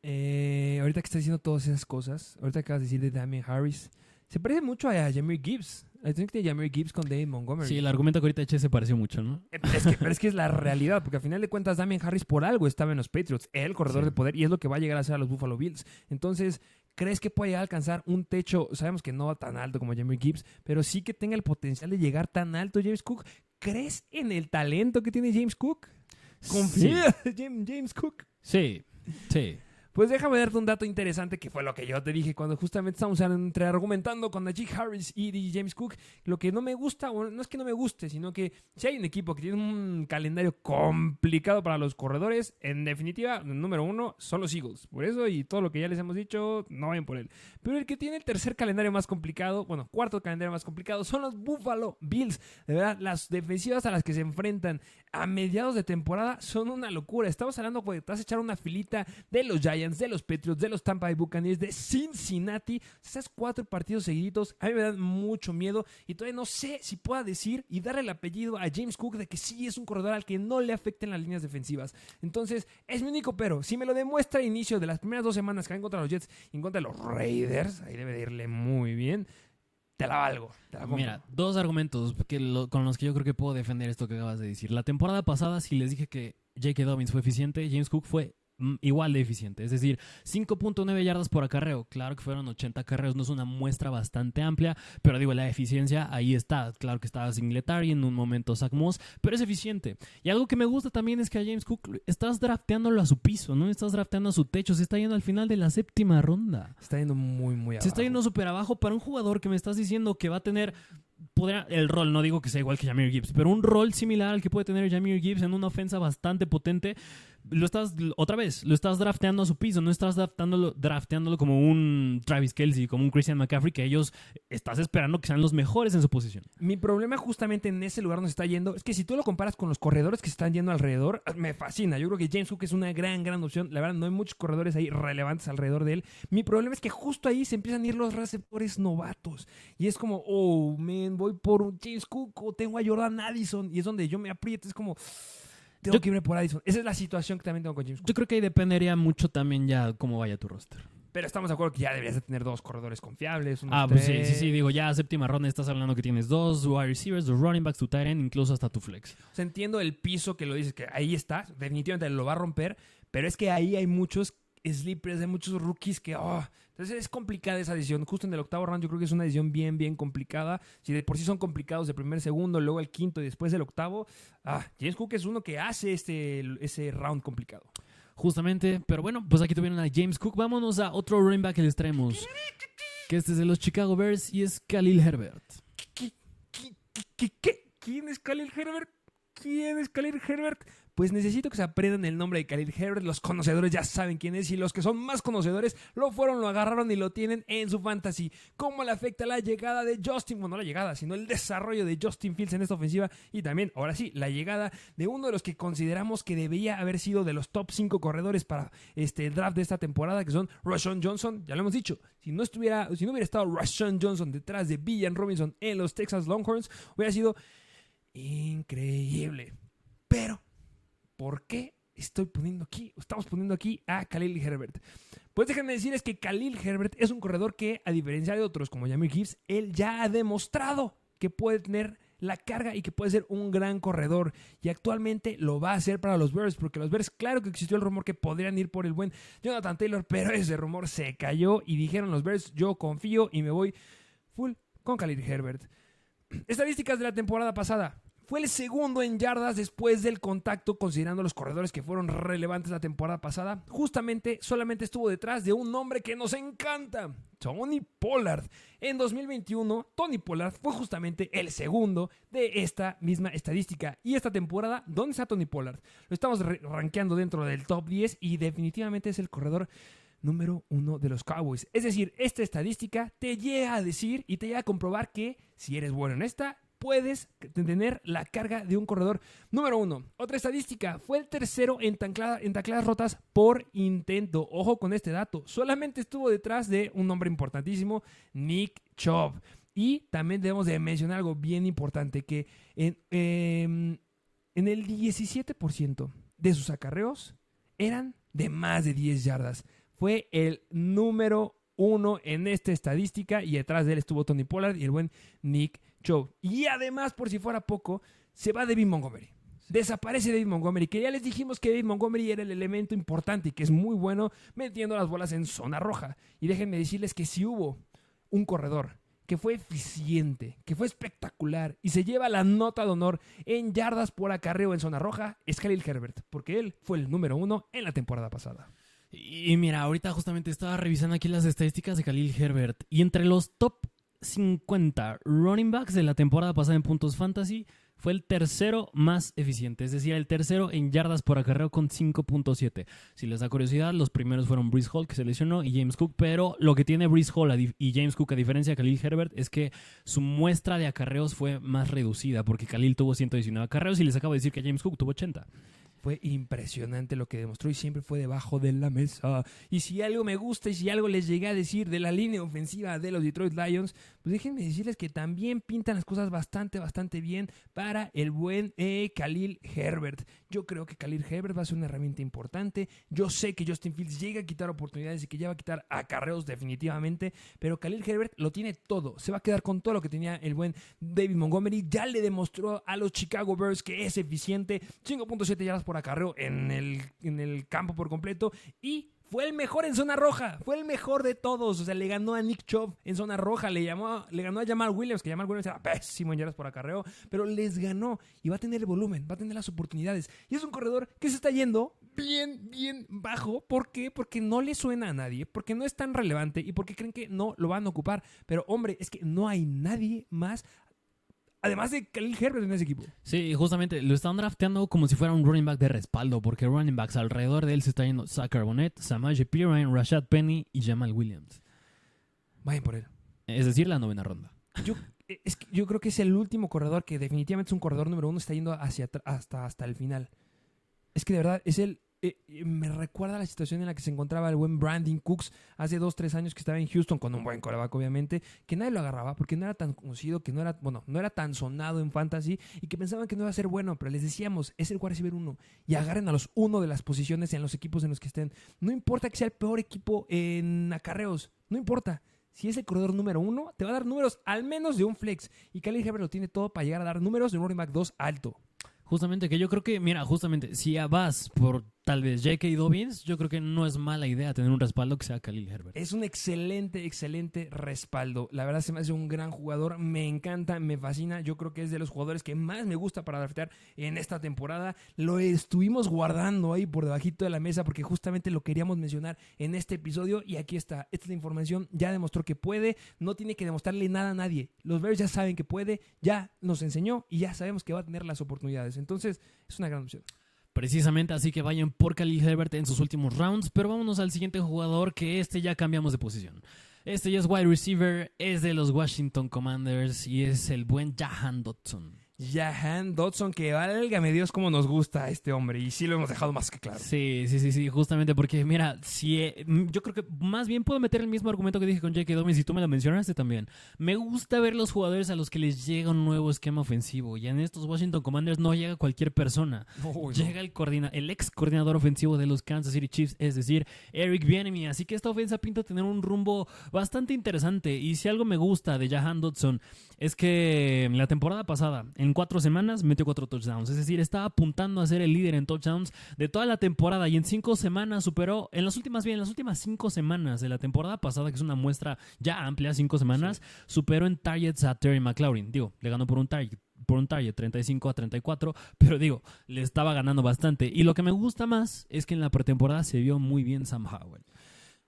Eh, ahorita que estás diciendo todas esas cosas, ahorita acabas de decir de Damien Harris, se parece mucho a Jameer Gibbs. I think de Jameer Gibbs con David Montgomery. Sí, el argumento que ahorita eché se pareció mucho, ¿no? Es que, pero es que es la realidad, porque al final de cuentas Damien Harris por algo estaba en los Patriots, el corredor Sí. de poder, y es lo que va a llegar a ser a los Buffalo Bills. Entonces, ¿crees que puede alcanzar un techo? Sabemos que no va tan alto como Jameer Gibbs, pero sí que tenga el potencial de llegar tan alto James Cook. ¿Crees en el talento que tiene James Cook? Confía Jam- James Cook. Sí, sí. Pues déjame darte un dato interesante que fue lo que yo te dije cuando justamente estábamos entre argumentando con Najee Harris y DJ James Cook. Lo que no me gusta, no es que no me guste, sino que si hay un equipo que tiene un calendario complicado para los corredores, en definitiva, el número uno son los Eagles. Por eso y todo lo que ya les hemos dicho, no vayan por él. Pero el que tiene el tercer calendario más complicado, bueno, cuarto calendario más complicado, son los Buffalo Bills. De verdad, las defensivas a las que se enfrentan a mediados de temporada son una locura. Estamos hablando, pues, te vas a echar una filita de los Giants, de los Patriots, de los Tampa Bay Buccaneers, de Cincinnati. Esas cuatro partidos seguiditos a mí me dan mucho miedo y todavía no sé si pueda decir y darle el apellido a James Cook de que sí es un corredor al que no le afecten las líneas defensivas. Entonces, es mi único pero. Si me lo demuestra a inicio de las primeras dos semanas que va en contra los Jets y en contra de los Raiders, ahí debe de irle muy bien. Te la valgo. Mira, dos argumentos que con los que yo creo que puedo defender esto que acabas de decir. La temporada pasada, si les dije que J.K. Dobbins fue eficiente, James Cook fue igual de eficiente. Es decir, 5.9 yardas por acarreo. Claro que fueron 80 acarreos, no es una muestra bastante amplia, pero digo, la eficiencia ahí está. Claro que estaba Singletary en un momento Zach Moss, pero es eficiente. Y algo que me gusta también es que a James Cook estás drafteándolo a su piso, no estás drafteando a su techo, se está yendo al final de la séptima ronda. Se está yendo muy, muy abajo. Se está yendo súper abajo para un jugador que me estás diciendo que va a tener el rol, no digo que sea igual que Jameer Gibbs, pero un rol similar al que puede tener Jameer Gibbs en una ofensa bastante potente. Lo estás, otra vez, lo estás drafteando a su piso, no estás drafteándolo, drafteándolo como un Travis Kelsey, como un Christian McCaffrey, que ellos estás esperando que sean los mejores en su posición. Mi problema justamente en ese lugar donde está yendo es que si tú lo comparas con los corredores que se están yendo alrededor, me fascina. Yo creo que James Cook es una gran, gran opción. La verdad, no hay muchos corredores ahí relevantes alrededor de él. Mi problema es que justo ahí se empiezan a ir los receptores novatos. Y es como, oh, man, voy por un James Cook o tengo a Jordan Addison. Y es donde yo me aprieto. Es como, tengo Yo- que irme por Addison. Esa es la situación que también tengo con James Cook. Yo creo que ahí dependería mucho también ya cómo vaya tu roster. Pero estamos de acuerdo que ya deberías de tener dos corredores confiables. unos Ah, pues sí, sí, sí, digo, ya séptima ronda estás hablando que tienes dos wide receivers, dos running backs, tu tight end, incluso hasta tu flex. O sea, entiendo el piso que lo dices, que ahí está, definitivamente lo va a romper, pero es que ahí hay muchos sleepers, hay muchos rookies que, oh, entonces es complicada esa decisión. Justo en el octavo round yo creo que es una decisión bien, bien complicada. Si de por sí son complicados el primer, segundo, luego el quinto y después el octavo, ah, James Cook es uno que hace este, ese round complicado. Justamente, pero bueno, pues aquí tuvieron a James Cook. Vámonos a otro running back que les traemos. Que este es de los Chicago Bears y es Khalil Herbert. ¿Qué, qué, qué, qué? ¿Quién es Khalil Herbert? ¿Quién es Khalil Herbert? Pues necesito que se aprendan el nombre de Khalil Herbert. Los conocedores ya saben quién es y los que son más conocedores lo fueron, lo agarraron y lo tienen en su fantasy. ¿Cómo le afecta la llegada de Justin? Bueno, no la llegada, sino el desarrollo de Justin Fields en esta ofensiva y también, ahora sí, la llegada de uno de los que consideramos que debía haber sido de los top 5 corredores para este draft de esta temporada, que son Rashawn Johnson. Ya lo hemos dicho, si no estuviera, si no hubiera estado Rashawn Johnson detrás de Villan Robinson en los Texas Longhorns, hubiera sido increíble. Pero, ¿por qué estoy poniendo aquí, estamos poniendo aquí a Khalil Herbert? Pues déjenme decirles que Khalil Herbert es un corredor que, a diferencia de otros como Jamir Gibbs, él ya ha demostrado que puede tener la carga y que puede ser un gran corredor. Y actualmente lo va a hacer para los Bears, porque los Bears, claro que existió el rumor que podrían ir por el buen Jonathan Taylor, pero ese rumor se cayó y dijeron los Bears, yo confío y me voy full con Khalil Herbert. Estadísticas de la temporada pasada. Fue el segundo en yardas después del contacto, considerando los corredores que fueron relevantes la temporada pasada. Justamente solamente estuvo detrás de un nombre que nos encanta, Tony Pollard. En 2021, Tony Pollard fue justamente el segundo de esta misma estadística. Y esta temporada, ¿dónde está Tony Pollard? Lo estamos rankeando dentro del top 10 y definitivamente es el corredor número uno de los Cowboys. Es decir, esta estadística te llega a decir y te llega a comprobar que si eres bueno en esta, puedes tener la carga de un corredor. Número uno, otra estadística, fue el tercero en, en tacladas rotas por intento. Ojo con este dato, solamente estuvo detrás de un nombre importantísimo, Nick Chubb. Y también debemos de mencionar algo bien importante, que en, em, en el 17% de sus acarreos eran de más de 10 yardas. Fue el número uno en esta estadística y detrás de él estuvo Tony Pollard y el buen Nick Show. Y además, por si fuera poco, se va David Montgomery. Desaparece David Montgomery, que ya les dijimos que David Montgomery era el elemento importante y que es muy bueno metiendo las bolas en zona roja. Y déjenme decirles que si hubo un corredor que fue eficiente, que fue espectacular y se lleva la nota de honor en yardas por acarreo en zona roja, es Khalil Herbert, porque él fue el número uno en la temporada pasada. Y mira, ahorita justamente estaba revisando aquí las estadísticas de Khalil Herbert y entre los top 50 running backs de la temporada pasada en puntos fantasy, fue el tercero más eficiente, es decir, el tercero en yardas por acarreo con 5.7. Si les da curiosidad, los primeros fueron Breeze Hall, que se lesionó, y James Cook, pero lo que tiene Breeze Hall y James Cook, a diferencia de Khalil Herbert, es que su muestra de acarreos fue más reducida, porque Khalil tuvo 119 acarreos y les acabo de decir que James Cook tuvo 80. Fue impresionante lo que demostró y siempre fue debajo de la mesa. Y si algo me gusta y si algo les llegué a decir de la línea ofensiva de los Detroit Lions, pues déjenme decirles que también pintan las cosas bastante, bastante bien para el buen eh, Khalil Herbert. Yo creo que Khalil Herbert va a ser una herramienta importante. Yo sé que Justin Fields llega a quitar oportunidades y que ya va a quitar acarreos definitivamente, pero Khalil Herbert lo tiene todo. Se va a quedar con todo lo que tenía el buen David Montgomery. Ya le demostró a los Chicago Bears que es eficiente. 5.7 yardas por acarreo en el, en el campo por completo y fue el mejor en zona roja, fue el mejor de todos. O sea, le ganó a Nick Chubb en zona roja, le, llamó, le ganó a Jamal Williams, que Jamal Williams era pésimo en yardas por acarreo, pero les ganó y va a tener el volumen, va a tener las oportunidades. Y es un corredor que se está yendo bien, bien bajo. ¿Por qué? Porque no le suena a nadie, porque no es tan relevante y porque creen que no lo van a ocupar. Pero hombre, es que no hay nadie más Además de Khalil Herbert en ese equipo. Sí, justamente lo están drafteando como si fuera un running back de respaldo, porque running backs alrededor de él se está yendo Zach Bonnet, Samaje Pirine, Rashad Penny y Jamal Williams. Vayan por él. Es decir, la novena ronda. Yo, es yo creo que es el último corredor que definitivamente es un corredor número uno, está yendo hacia hasta, hasta el final. Es que de verdad es el eh, eh, me recuerda la situación en la que se encontraba el buen Brandon Cooks hace dos, tres años que estaba en Houston con un buen coreback, obviamente, que nadie lo agarraba porque no era tan conocido, que no era, bueno, no era tan sonado en fantasy y que pensaban que no iba a ser bueno, pero les decíamos, es el wide receiver uno y agarren a los uno de las posiciones en los equipos en los que estén. No importa que sea el peor equipo en acarreos, no importa. Si es el corredor número uno, te va a dar números al menos de un flex. Y Khalil Herbert lo tiene todo para llegar a dar números de un running back 2 alto. Justamente, que yo creo que, mira, justamente, si vas por tal vez J.K. Dobbins, yo creo que no es mala idea tener un respaldo que sea Khalil Herbert. Es un excelente, excelente respaldo. La verdad se me hace un gran jugador. Me encanta, me fascina. Yo creo que es de los jugadores que más me gusta para draftear en esta temporada. Lo estuvimos guardando ahí por debajito de la mesa porque justamente lo queríamos mencionar en este episodio y aquí está. Esta información ya demostró que puede. No tiene que demostrarle nada a nadie. Los Bears ya saben que puede, ya nos enseñó y ya sabemos que va a tener las oportunidades. Entonces, es una gran opción. Precisamente, así que vayan por Khalil Herbert en sus últimos rounds. Pero vámonos al siguiente jugador, que este ya cambiamos de posición. Este ya es wide receiver, es de los Washington Commanders y es el buen Jahan Dodson. Jahan Dodson, que válgame Dios cómo nos gusta a este hombre. Y sí lo hemos dejado más que claro. Sí, sí, sí, sí, justamente porque, mira, si eh, yo creo que más bien puedo meter el mismo argumento que dije con J.K. Dobbins y tú me lo mencionaste también. Me gusta ver los jugadores a los que les llega un nuevo esquema ofensivo. Y en estos Washington Commanders no llega cualquier persona. No. Llega el, coordina el ex coordinador ofensivo de los Kansas City Chiefs, es decir, Eric Bieniemy. Así que esta ofensa pinta tener un rumbo bastante interesante. Y si algo me gusta de Jahan Dodson es que la temporada pasada, en cuatro semanas, metió cuatro touchdowns. Es decir, estaba apuntando a ser el líder en touchdowns de toda la temporada. Y en cinco semanas superó, en las últimas, bien, en las últimas cinco semanas de la temporada pasada, que es una muestra ya amplia, cinco semanas, superó en targets a Terry McLaurin. Digo, le ganó por un target por un target 35 a 34, pero digo, le estaba ganando bastante. Y lo que me gusta más es que en la pretemporada se vio muy bien Sam Howell.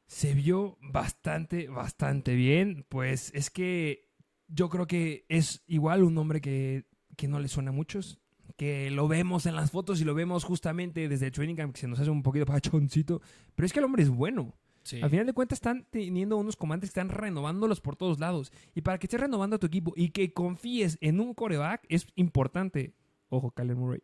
se vio bastante, bastante bien. Pues es que yo creo que es igual un nombre que, que no le suena a muchos. Que lo vemos en las fotos y lo vemos justamente desde el training camp, que se nos hace un poquito pachoncito. Pero es que el hombre es bueno. Al final de cuentas están teniendo unos comandos que están renovándolos por todos lados. Y para que estés renovando a tu equipo y que confíes en un coreback es importante. Ojo, Kyler Murray.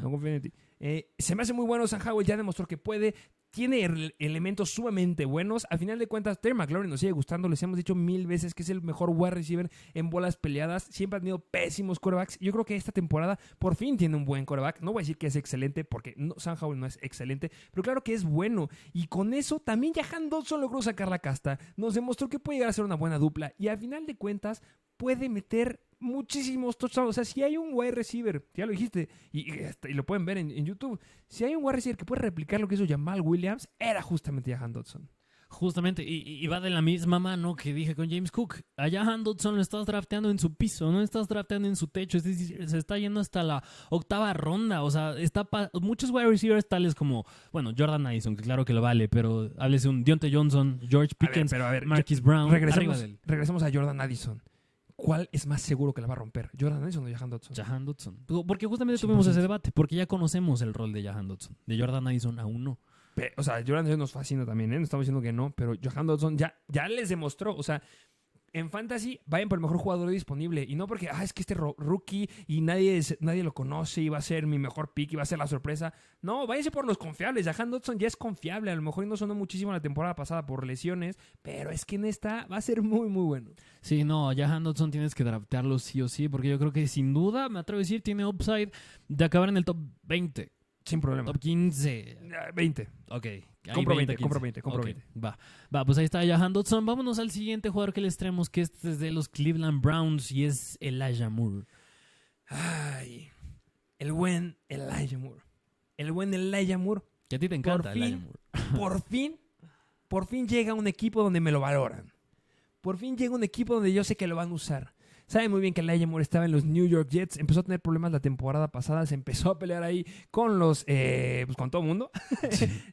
No confío en ti. Eh, se me hace muy bueno. San Howell ya demostró que puede. Tiene ele- elementos sumamente buenos. Al final de cuentas, Terry McLaurin nos sigue gustando. Les hemos dicho mil veces que es el mejor wide receiver en bolas peleadas. Siempre ha tenido pésimos corebacks. Yo creo que esta temporada por fin tiene un buen coreback. No voy a decir que es excelente porque no, Sam Howell no es excelente. Pero claro que es bueno. Y con eso también Jahan Dodson logró sacar la casta. Nos demostró que puede llegar a ser una buena dupla. Y al final de cuentas puede meter muchísimos touchdowns. O sea, si hay un wide receiver, ya lo dijiste, y, y hasta- y lo pueden ver en, en YouTube, si hay un wide receiver que puede replicar lo que hizo Jamal Williams, era justamente Jahan Dodson. Justamente, y, y va de la misma mano que dije con James Cook. Allá Dodson lo estás drafteando en su piso, no estás drafteando en su techo. Es decir, se está yendo hasta la octava ronda. O sea, está pa- muchos wide receivers tales como, bueno, Jordan Addison, que claro que lo vale, pero háblese un Deontay Johnson, George A ver, Pickens, pero a ver, Marquis Brown. regresemos, regresemos a Jordan Addison. ¿Cuál es más seguro que la va a romper? ¿Jordan Addison o Jahan Dodson? Jahan Dodson. Porque justamente tuvimos 100%. ese debate, porque ya conocemos el rol de Jahan Dodson. De Jordan Addison aún no. O sea, Jordan Addison nos fascina también, ¿eh? No estamos diciendo que no, pero Johan Dodson ya, ya les demostró. O sea, en Fantasy vayan por el mejor jugador disponible. Y no porque, ah, es que este ro- rookie y nadie, nadie lo conoce y va a ser mi mejor pick y va a ser la sorpresa. No, váyanse por los confiables. Jahan Dodson ya es confiable. A lo mejor no sonó muchísimo la temporada pasada por lesiones, pero es que en esta va a ser muy, muy bueno. Sí, no, Jahan Dodson tienes que draftearlo sí o sí, porque yo creo que sin duda, me atrevo a decir, tiene upside de acabar en el top 20, Sin problema. top 15. Ah, 20. Ok. ahí Compro 20, 15. compro 20, compro Ok, 20. Va, va, pues ahí está Jahan Dodson. Vámonos al siguiente jugador que les traemos, que este es de los Cleveland Browns y es Elijah Moore. Ay, el buen Elijah Moore. El buen Elijah Moore Que a ti te encanta Por Elijah fin. Moore. por fin, por fin llega un equipo donde me lo valoran. Por fin llega un equipo donde yo sé que lo van a usar. Saben muy bien que Elijah Moore estaba en los New York Jets, empezó a tener problemas la temporada pasada, se empezó a pelear ahí con los, eh, pues con todo el mundo.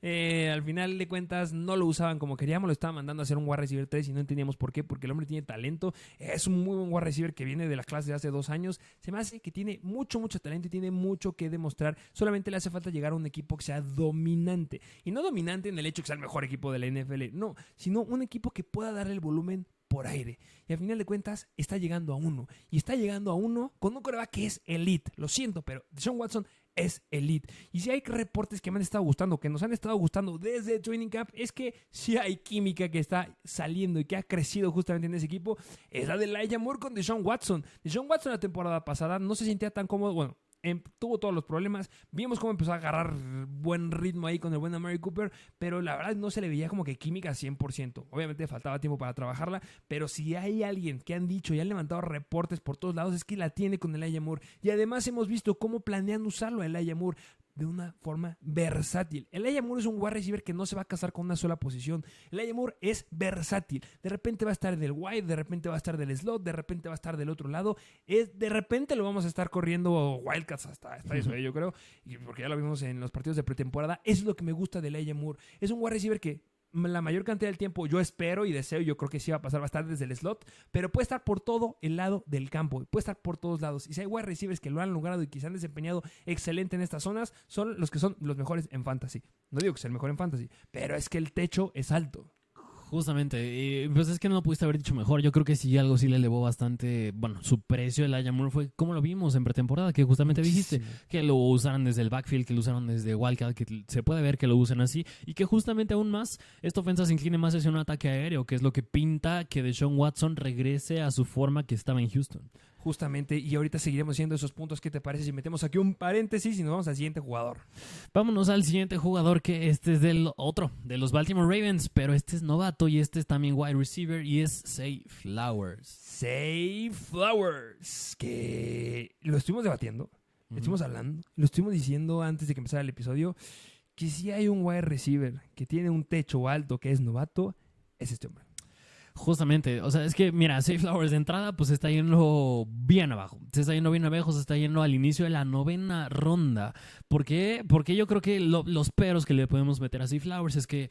Eh, al final de cuentas no lo usaban como queríamos, lo estaban mandando a hacer un wide receiver 3 y no entendíamos por qué, porque el hombre tiene talento, es un muy buen wide receiver que viene de las clases de hace dos años, se me hace que tiene mucho, mucho talento y tiene mucho que demostrar, solamente le hace falta llegar a un equipo que sea dominante, y no dominante en el hecho que sea el mejor equipo de la NFL, no, sino un equipo que pueda darle el volumen por aire. Y al final de cuentas está llegando a uno. Y está llegando a uno con un coreback que es elite. Lo siento, pero Deshaun Watson es elite. Y si hay reportes que me han estado gustando, que nos han estado gustando desde Training Camp, es que si hay química que está saliendo y que ha crecido justamente en ese equipo, es la de Elijah Moore con Deshaun Watson. Deshaun Watson la temporada pasada no se sentía tan cómodo, bueno, tuvo todos los problemas. Vimos cómo empezó a agarrar buen ritmo ahí con el buen Amari Cooper, pero la verdad no se le veía como que química 100%. Obviamente faltaba tiempo para trabajarla, pero si hay alguien que han dicho y han levantado reportes por todos lados es que la tiene con el Moore. Y además hemos visto cómo planean usarlo el Moore de una forma versátil. El Moore es un wide receiver que no se va a casar con una sola posición. El Moore es versátil. De repente va a estar del wide, de repente va a estar del slot, de repente va a estar del otro lado. Es, de repente lo vamos a estar corriendo Wildcats hasta, eso, ¿eh? yo creo. Porque ya lo vimos en los partidos de pretemporada. Es lo que me gusta de Elijah Moore. Es un wide receiver que la mayor cantidad del tiempo yo espero y deseo, yo creo que sí va a pasar, estar desde el slot, pero puede estar por todo el lado del campo, puede estar por todos lados. Y si hay wide receivers que lo han logrado y que se han desempeñado excelente en estas zonas, son los que son los mejores en fantasy. No digo que sea el mejor en fantasy, pero es que el techo es alto. Justamente, eh, pues es que no lo pudiste haber dicho mejor. Yo creo que sí, algo sí le elevó bastante, bueno, su precio el Ayamur fue como lo vimos en pretemporada, que justamente dijiste que lo usaron desde el backfield, que lo usaron desde Wildcat, que se puede ver que lo usan así, y que justamente aún más esta ofensa se incline más hacia un ataque aéreo, que es lo que pinta que Deshaun Watson regrese a su forma que estaba en Houston. Justamente, y ahorita seguiremos haciendo esos puntos. ¿Qué te parece si metemos aquí un paréntesis y nos vamos al siguiente jugador? Vámonos al siguiente jugador, que este es del otro, de los Baltimore Ravens, pero este es novato y este es también wide receiver y es Say Flowers. Say Flowers, que lo estuvimos debatiendo, lo estuvimos hablando, lo estuvimos diciendo antes de que empezara el episodio, que si hay un wide receiver que tiene un techo alto, que es novato, es este hombre. Justamente, o sea, es que, mira, Safe Flowers de entrada, pues está yendo bien abajo. Se está yendo bien abajo, se está yendo al inicio de la novena ronda. ¿Por qué? Porque yo creo que lo- los peros que le podemos meter a Safe Flowers es que,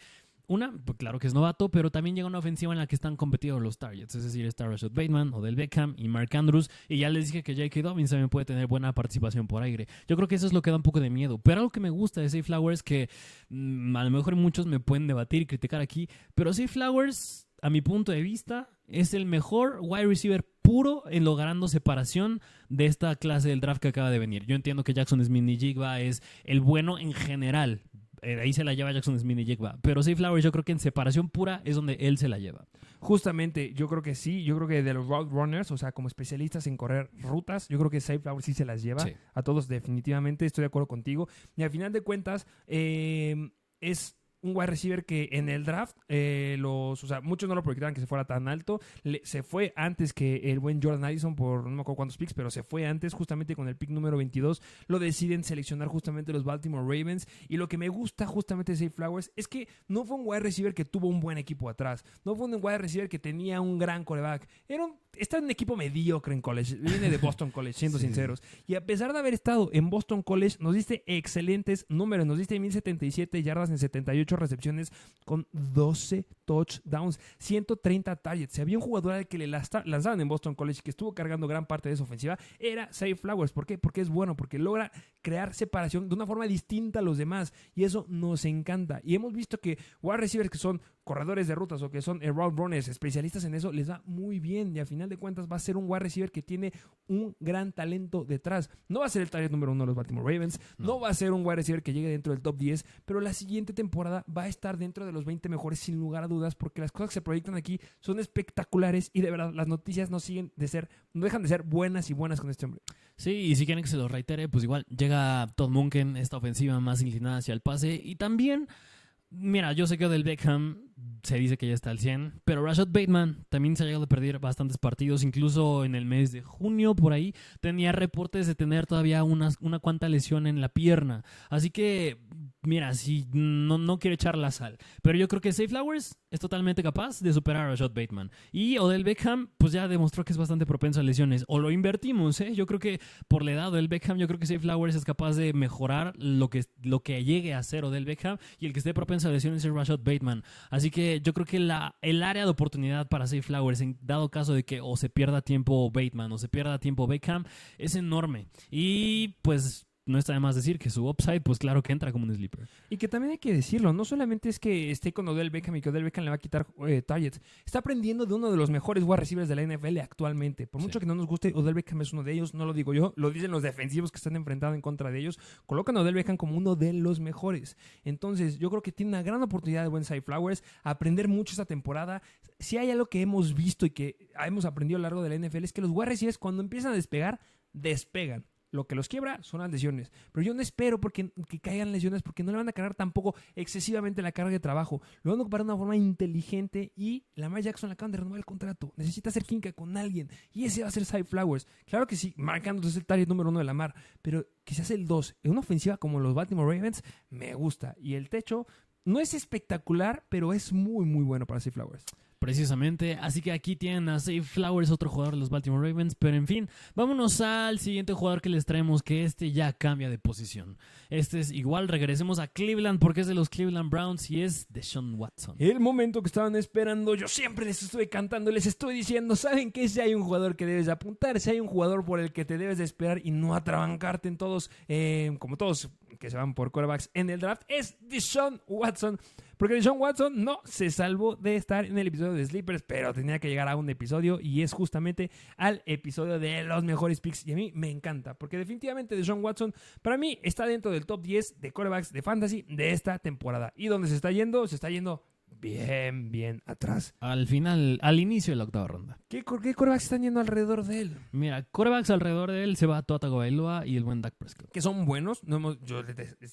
una, pues claro que es novato, pero también llega una ofensiva en la que están competidos los targets. Es decir, está Rashad Bateman, Odell Beckham y Mark Andrews. Y ya les dije que J.K. Dobbins también puede tener buena participación por aire. Yo creo que eso es lo que da un poco de miedo. Pero algo que me gusta de Safe Flowers que mm, a lo mejor muchos me pueden debatir y criticar aquí, pero Safe Flowers, a mi punto de vista, es el mejor wide receiver puro en logrando separación de esta clase del draft que acaba de venir. Yo entiendo que Jackson Smith y Jigba es el bueno en general. Eh, ahí se la lleva Jackson Smith y Jigba. Pero Safe Flowers yo creo que en separación pura es donde él se la lleva. Justamente, yo creo que sí, yo creo que de los route runners, o sea, como especialistas en correr rutas, yo creo que Safe Flowers sí se las lleva Sí. a todos definitivamente, estoy de acuerdo contigo. Y al final de cuentas, eh, es un wide receiver que en el draft, eh, los, o sea, muchos no lo proyectaban que se fuera tan alto. Se fue antes que el buen Jordan Addison por no me acuerdo cuántos picks, pero se fue antes, justamente con el pick número 22. Lo deciden seleccionar justamente los Baltimore Ravens. Y lo que me gusta justamente de Safe Flowers es que no fue un wide receiver que tuvo un buen equipo atrás. No fue un wide receiver que tenía un gran coreback. Era un, está en un equipo mediocre en college. Viene de Boston College, siendo Sí. sinceros. Y a pesar de haber estado en Boston College, nos diste excelentes números. Nos diste 1077 yardas en 78 recepciones con 12 touchdowns, 130 targets. Si había un jugador al que le lanzaban en Boston College que estuvo cargando gran parte de esa ofensiva, era Safe Flowers. ¿Por qué? Porque es bueno, porque logra crear separación de una forma distinta a los demás. Y eso nos encanta. Y hemos visto que wide receivers que son corredores de rutas o que son route runners, especialistas en eso, les va muy bien. Y a final de cuentas va a ser un wide receiver que tiene un gran talento detrás. No va a ser el target número uno de los Baltimore Ravens, no. No. va a ser un wide receiver que llegue dentro del top 10, pero la siguiente temporada va a estar dentro de los 20 mejores sin lugar a dudas, porque las cosas que se proyectan aquí son espectaculares y de verdad las noticias no siguen de ser, no dejan de ser buenas y buenas con este hombre. Sí, y si quieren que se lo reitere, pues igual llega Todd Munken, esta ofensiva más inclinada hacia el pase. Y también, mira, yo sé que del Beckham se dice que ya está al 100, pero Rashad Bateman también se ha llegado a perder bastantes partidos, incluso en el mes de junio por ahí tenía reportes de tener todavía unas, una cuanta lesión en la pierna. Así que, mira, si no, no quiero echar la sal, pero yo creo que Safe Flowers es totalmente capaz de superar a Rashad Bateman. Y Odell Beckham, pues ya demostró que es bastante propenso a lesiones. O lo invertimos, ¿eh? Yo creo que por la edad de Odell Beckham, yo creo que Safe Flowers es capaz de mejorar lo que, lo que llegue a ser Odell Beckham y el que esté propenso a lesiones es Rashad Bateman. Así que yo creo que la, el área de oportunidad para Safe Flowers, en dado caso de que o se pierda tiempo Bateman o se pierda tiempo Beckham, es enorme. Y pues no está de más decir que su upside, pues claro que entra como un sleeper. Y que también hay que decirlo, no solamente es que esté con Odell Beckham y que Odell Beckham le va a quitar eh, targets, está aprendiendo de uno de los mejores wide receivers de la NFL actualmente. Por Sí. mucho que no nos guste, Odell Beckham es uno de ellos, no lo digo yo, lo dicen los defensivos que están enfrentando en contra de ellos, colocan a Odell Beckham como uno de los mejores. Entonces, yo creo que tiene una gran oportunidad de buen Side Flowers, aprender mucho esta temporada. Si hay algo que hemos visto y que hemos aprendido a lo largo de la NFL es que los wide receivers cuando empiezan a despegar, despegan. Lo que los quiebra son las lesiones. Pero yo no espero porque, que caigan lesiones porque no le van a cargar tampoco excesivamente la carga de trabajo. Lo van a ocupar de una forma inteligente y Lamar Jackson le acaban de renovar el contrato. Necesita hacer química con alguien y ese va a ser Side Flowers. Claro que sí, marcándose es el target número uno de Lamar, pero que se hace el 2 en una ofensiva como los Baltimore Ravens, me gusta. Y el techo no es espectacular, pero es muy, muy bueno para Side Flowers. Precisamente, así que aquí tienen a Safe Flowers, otro jugador de los Baltimore Ravens, pero en fin, vámonos al siguiente jugador que les traemos, que este ya cambia de posición. Este es igual, regresemos a Cleveland porque es de los Cleveland Browns y es Deshaun Watson. El momento que estaban esperando, yo siempre les estoy cantando, les estoy diciendo, ¿saben qué? Si hay un jugador que debes de apuntar, si hay un jugador por el que te debes de esperar y no atrabancarte en todos, eh, como todos que se van por quarterbacks en el draft es Deshaun Watson. Porque Deshaun Watson no se salvó de estar en el episodio de Sleepers, pero tenía que llegar a un episodio y es justamente al episodio de los mejores picks. Y a mí me encanta, porque definitivamente Deshaun Watson para mí está dentro del top 10 de quarterbacks de fantasy de esta temporada. ¿Y dónde se está yendo? Se está yendo bien, bien atrás. Al final, al inicio de la octava ronda. ¿Qué, qué quarterbacks están yendo alrededor de él? Mira, corebacks alrededor de él se va Tua Tagovailoa y el buen Dak Prescott. Que son buenos. No hemos- yo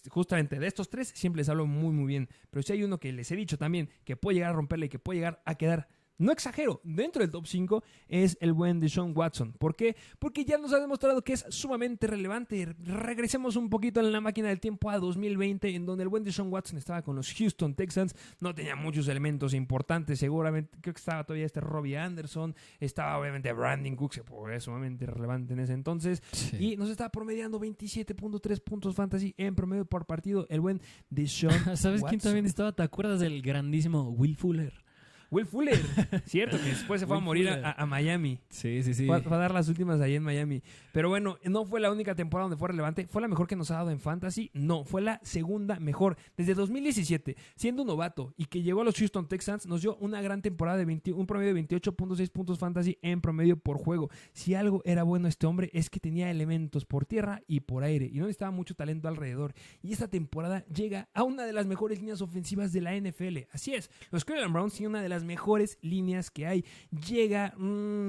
justamente de estos tres siempre les hablo muy, muy bien. Pero si hay uno que les he dicho también que puede llegar a romperle y que puede llegar a quedar. No exagero, dentro del top 5 es el buen Deshaun Watson. ¿Por qué? Porque ya nos ha demostrado que es sumamente relevante. Regresemos un poquito en la máquina del tiempo a 2020, en donde el buen Deshaun Watson estaba con los Houston Texans. No tenía muchos elementos importantes, seguramente. Creo que estaba todavía este Robbie Anderson. Estaba obviamente Brandon Cooks, que fue sumamente relevante en ese entonces. Y nos está promediando 27.3 puntos fantasy en promedio por partido. El buen Deshaun ¿Sabes quién Watson. también estaba? ¿Te acuerdas del grandísimo Will Fuller? Will Fuller. Cierto, que después se fue a morir a, a Miami. Sí, sí, sí. Fue, a- fue a dar las últimas ahí en Miami. Pero bueno, no fue la única temporada donde fue relevante. ¿Fue la mejor que nos ha dado en Fantasy? No, fue la segunda mejor. Desde 2017, siendo un novato y que llegó a los Houston Texans, nos dio una gran temporada de 20 un promedio de 28.6 puntos Fantasy en promedio por juego. Si algo era bueno este hombre es que tenía elementos por tierra y por aire y no necesitaba mucho talento alrededor. Y esta temporada llega a una de las mejores líneas ofensivas de la NFL. Así es, los Cleveland Browns tienen una de las mejores líneas que hay. Llega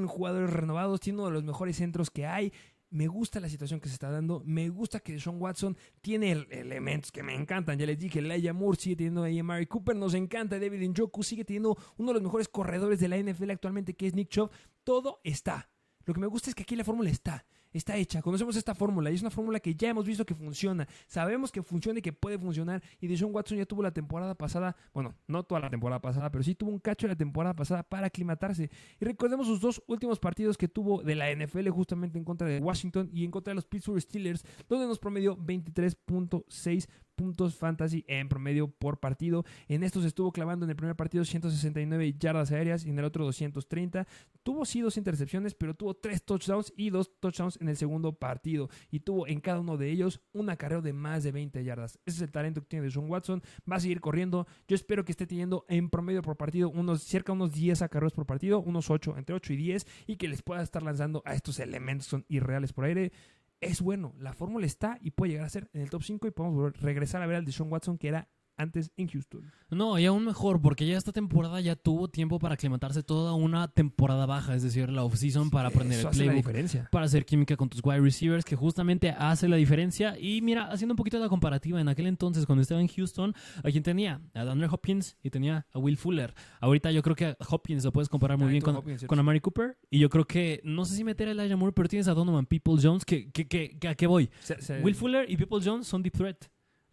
jugadores renovados, tiene uno de los mejores centros que hay. Me gusta la situación que se está dando. Me gusta que Sean Watson tiene el- elementos que me encantan. Ya les dije, Elijah Moore sigue teniendo ahí a Mary Cooper. Nos encanta David Njoku. Sigue teniendo uno de los mejores corredores de la NFL actualmente, que es Nick Chubb. Todo está. Lo que me gusta es que aquí la fórmula está. Está hecha. Conocemos esta fórmula y es una fórmula que ya hemos visto que funciona. Sabemos que funciona y que puede funcionar. Y Deshaun Watson ya tuvo la temporada pasada, bueno, no toda la temporada pasada, pero sí tuvo un cacho de la temporada pasada para aclimatarse. Y recordemos sus dos últimos partidos que tuvo de la NFL justamente en contra de Washington y en contra de los Pittsburgh Steelers, donde nos promedió 23.6 puntos fantasy en promedio por partido. En estos estuvo clavando en el primer partido 169 yardas aéreas y en el otro 230. Tuvo sí dos intercepciones, pero tuvo tres touchdowns y dos touchdowns en el segundo partido. Y tuvo en cada uno de ellos un acarreo de más de 20 yardas. Ese es el talento que tiene Sean Watson. Va a seguir corriendo. Yo espero que esté teniendo en promedio por partido unos cerca de unos 10 acarreos por partido, unos 8, entre 8 y 10, y que les pueda estar lanzando a estos elementos que son irreales por aire es bueno. La fórmula está y puede llegar a ser en el top 5 y podemos volver- regresar a ver al de Sean Watson que era antes en Houston. No, y aún mejor, porque ya esta temporada ya tuvo tiempo para aclimatarse toda una temporada baja, es decir, la off-season para aprender el hace la playbook. diferencia. para hacer química con tus wide receivers, que justamente hace la diferencia. Y mira, haciendo un poquito la comparativa, en aquel entonces, cuando estaba en Houston, a quien tenía a Daniel Hopkins y tenía a Will Fuller. Ahorita yo creo que a Hopkins lo puedes comparar muy Ah, bien con, con Amari Cooper. Y yo creo que, no sé si meter a Elijah Moore, pero tienes a Donovan People Jones, que, que, que, que ¿a qué voy? Se- se- Will Fuller y People Jones son deep threat.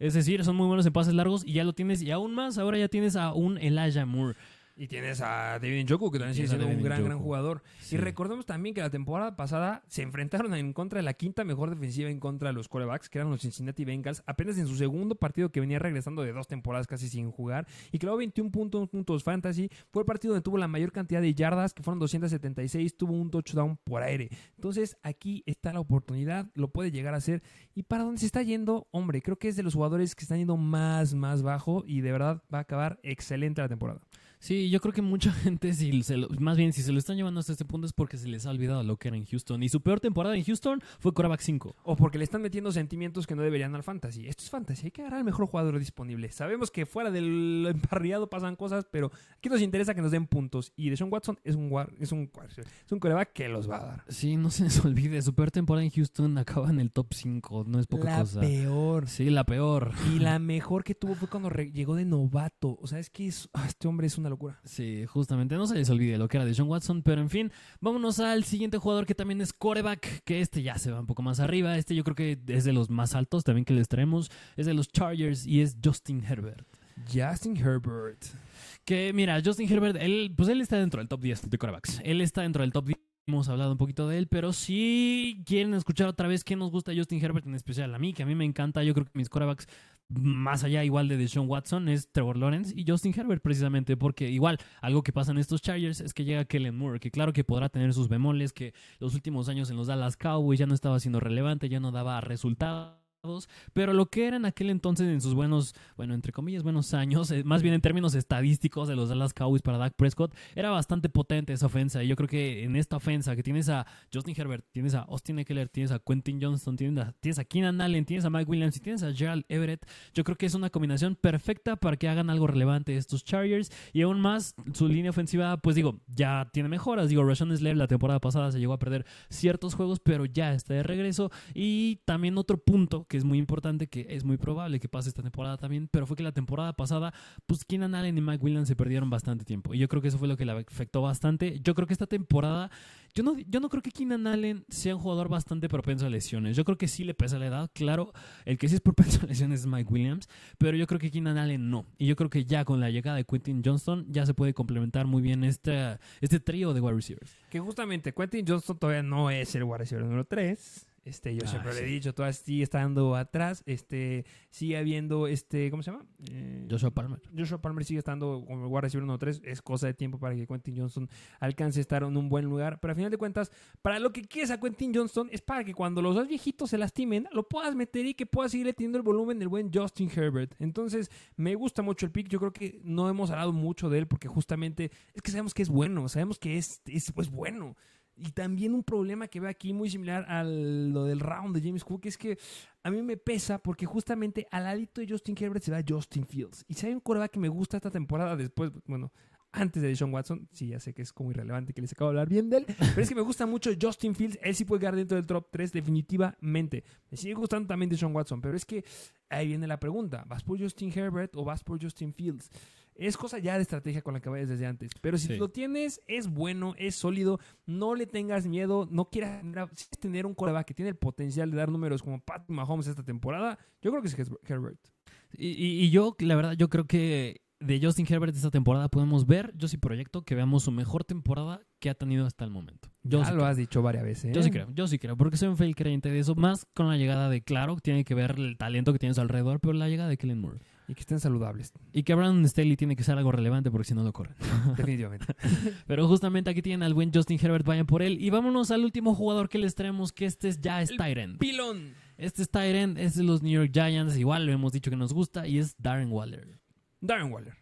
Es decir, son muy buenos en pases largos y ya lo tienes. Y aún más, ahora ya tienes a un Elijah Moore. Y tienes a David Njoku, que también sigue siendo un gran, gran jugador. Sí. Y recordemos también que la temporada pasada se enfrentaron en contra de la quinta mejor defensiva en contra de los quarterbacks, que eran los Cincinnati Bengals, apenas en su segundo partido que venía regresando de dos temporadas casi sin jugar, y clavó 21 puntos, puntos fantasy. Fue el partido donde tuvo la mayor cantidad de yardas, que fueron 276, tuvo un touchdown por aire. Entonces aquí está la oportunidad, lo puede llegar a hacer. ¿Y para dónde se está yendo? Hombre, creo que es de los jugadores que están yendo más, más bajo, y de verdad va a acabar excelente la temporada. Sí, yo creo que mucha gente, si se lo- más bien si se lo están llevando hasta este punto es porque se les ha olvidado lo que era en Houston. Y su peor temporada en Houston fue Coreback 5. O porque le están metiendo sentimientos que no deberían al fantasy. Esto es fantasy, hay que agarrar al mejor jugador disponible. Sabemos que fuera del emparrillado pasan cosas, pero aquí nos interesa que nos den puntos. Y Deshaun Watson es un guar- es un es un coreback que los va a dar. Sí, no se les olvide, su peor temporada en Houston acaba en el top 5, no es poca la cosa. peor. Sí, la peor. Y la mejor que tuvo fue cuando llegó de novato. O sea, es que es- ah, este hombre es una locura. Sí, justamente, no se les olvide lo que era de John Watson, pero en fin, vámonos al siguiente jugador que también es coreback, que este ya se va un poco más arriba, este yo creo que es de los más altos también que les traemos, es de los Chargers y es Justin Herbert. Justin Herbert. Que mira, Justin Herbert, él, pues él está dentro del top 10 de corebacks. Él está dentro del top 10. Hemos hablado un poquito de él, pero si quieren escuchar otra vez qué nos gusta Justin Herbert, en especial a mí, que a mí me encanta, yo creo que mis corebacks, más allá igual de Deshaun Watson, es Trevor Lawrence y Justin Herbert precisamente, porque igual algo que pasa en estos Chargers es que llega Kellen Moore, que claro que podrá tener sus bemoles, que los últimos años en los Dallas Cowboys ya no estaba siendo relevante, ya no daba resultados pero lo que era en aquel entonces en sus buenos, bueno, entre comillas, buenos años, eh, más bien en términos estadísticos de los Dallas Cowboys para Dak Prescott, era bastante potente esa ofensa. Y yo creo que en esta ofensa que tienes a Justin Herbert, tienes a Austin Eckler, tienes a Quentin Johnston, tienes a, tienes a Keenan Allen, tienes a Mike Williams y tienes a Gerald Everett, yo creo que es una combinación perfecta para que hagan algo relevante estos Chargers. Y aún más, su línea ofensiva, pues digo, ya tiene mejoras. Digo, Rashawn Slater la temporada pasada se llegó a perder ciertos juegos, pero ya está de regreso. Y también otro punto que es muy importante, que es muy probable que pase esta temporada también, pero fue que la temporada pasada, pues Keenan Allen y Mike Williams se perdieron bastante tiempo. Y yo creo que eso fue lo que le afectó bastante. Yo creo que esta temporada, yo no, yo no creo que Keenan Allen sea un jugador bastante propenso a lesiones. Yo creo que sí le pesa la edad, claro. El que sí es propenso a lesiones es Mike Williams, pero yo creo que Keenan Allen no. Y yo creo que ya con la llegada de Quentin Johnston ya se puede complementar muy bien este, este trío de wide receivers. Que justamente Quentin Johnston todavía no es el wide receiver número 3. Este, yo Ah, siempre le he sí. dicho, todavía sigue estando atrás. Este, sigue habiendo, este, ¿cómo se llama? Eh, Joshua Palmer. Joshua Palmer sigue estando como el receiver 3. Es cosa de tiempo para que Quentin Johnston alcance a estar en un buen lugar. Pero a final de cuentas, para lo que quieres a Quentin Johnston es para que cuando los dos viejitos se lastimen, lo puedas meter y que puedas seguirle teniendo el volumen del buen Justin Herbert. Entonces, me gusta mucho el pick. Yo creo que no hemos hablado mucho de él porque justamente es que sabemos que es bueno. Sabemos que es, es pues, bueno. Y también un problema que veo aquí muy similar a lo del round de James Cook es que a mí me pesa porque justamente al ladito de Justin Herbert se va Justin Fields. Y si hay un coreback que me gusta esta temporada después, bueno, antes de Deshaun Watson, sí, ya sé que es como irrelevante que les acabo de hablar bien de él, pero es que me gusta mucho Justin Fields. Él sí puede quedar dentro del top 3 definitivamente. Me sigue gustando también Deshaun Watson, pero es que ahí viene la pregunta. ¿Vas por Justin Herbert o vas por Justin Fields? Es cosa ya de estrategia con la que vayas desde antes. Pero si Sí. lo tienes, es bueno, es sólido. No le tengas miedo. No quieras tener- si quieres tener un coreback que tiene el potencial de dar números como Pat Mahomes esta temporada. Yo creo que es Herbert. Y, y- y yo, la verdad, yo creo que de Justin Herbert esta temporada podemos ver, yo sí proyecto que veamos su mejor temporada que ha tenido hasta el momento. Yo ya sí lo creo. has dicho varias veces. Yo ¿eh? sí creo, yo sí creo, porque soy un fiel creyente de eso, más con la llegada de Claro, tiene que ver el talento que tiene a su alrededor, pero la llegada de Kellen Moore. Y que estén saludables. Y que Brandon Staley tiene que ser algo relevante porque si no lo corren. Definitivamente. Pero justamente aquí tienen al buen Justin Herbert, vayan por él. Y vámonos al último jugador que les traemos, que este es ya es Tyrant. Pilón. Este es Tyrant, es de los New York Giants, igual lo hemos dicho que nos gusta, y es Darren Waller. Darren Waller.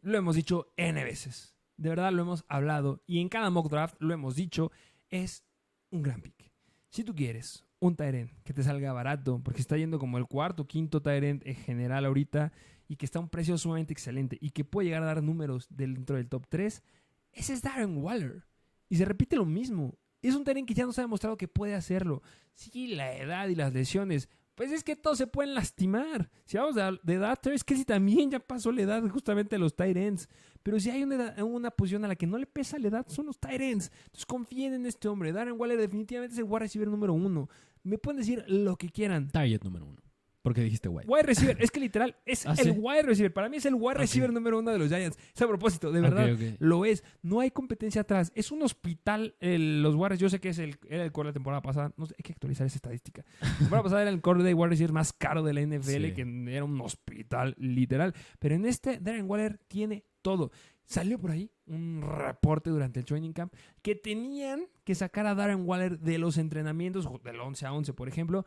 Lo hemos dicho N veces. De verdad lo hemos hablado. Y en cada mock draft lo hemos dicho. Es un gran pick. Si tú quieres un Tyrant que te salga barato, porque está yendo como el cuarto, quinto Tyrant en general ahorita, y que está a un precio sumamente excelente, y que puede llegar a dar números dentro del top 3, ese es Darren Waller. Y se repite lo mismo. Es un Tyrant que ya nos ha demostrado que puede hacerlo. Sí, la edad y las lesiones. Pues es que todos se pueden lastimar. Si vamos de, edad, Travis Kelsey también ya pasó la edad justamente a los ends. Pero si hay una, una posición a la que no le pesa la edad, son los ends. Entonces confíen en este hombre. Darren Waller definitivamente es el wide receiver número uno. Me pueden decir lo que quieran. Target número uno. Porque dijiste White. Wide receiver, es que literal es ¿Ah, el sí? wide receiver. Para mí es el wide receiver número uno de los Giants. Es a propósito, de verdad. Ok, ok. Lo es. No hay competencia atrás. Es un hospital. el- los Warriors, yo sé que es el, era el core de la temporada pasada. No sé, hay que actualizar esa estadística. La temporada pasada era el core de wide receiver más caro de la NFL, Sí. que era un hospital literal. Pero en este, Darren Waller tiene todo. Salió por ahí un reporte durante el training camp que tenían que sacar a Darren Waller de los entrenamientos, del 11 a 11, por ejemplo,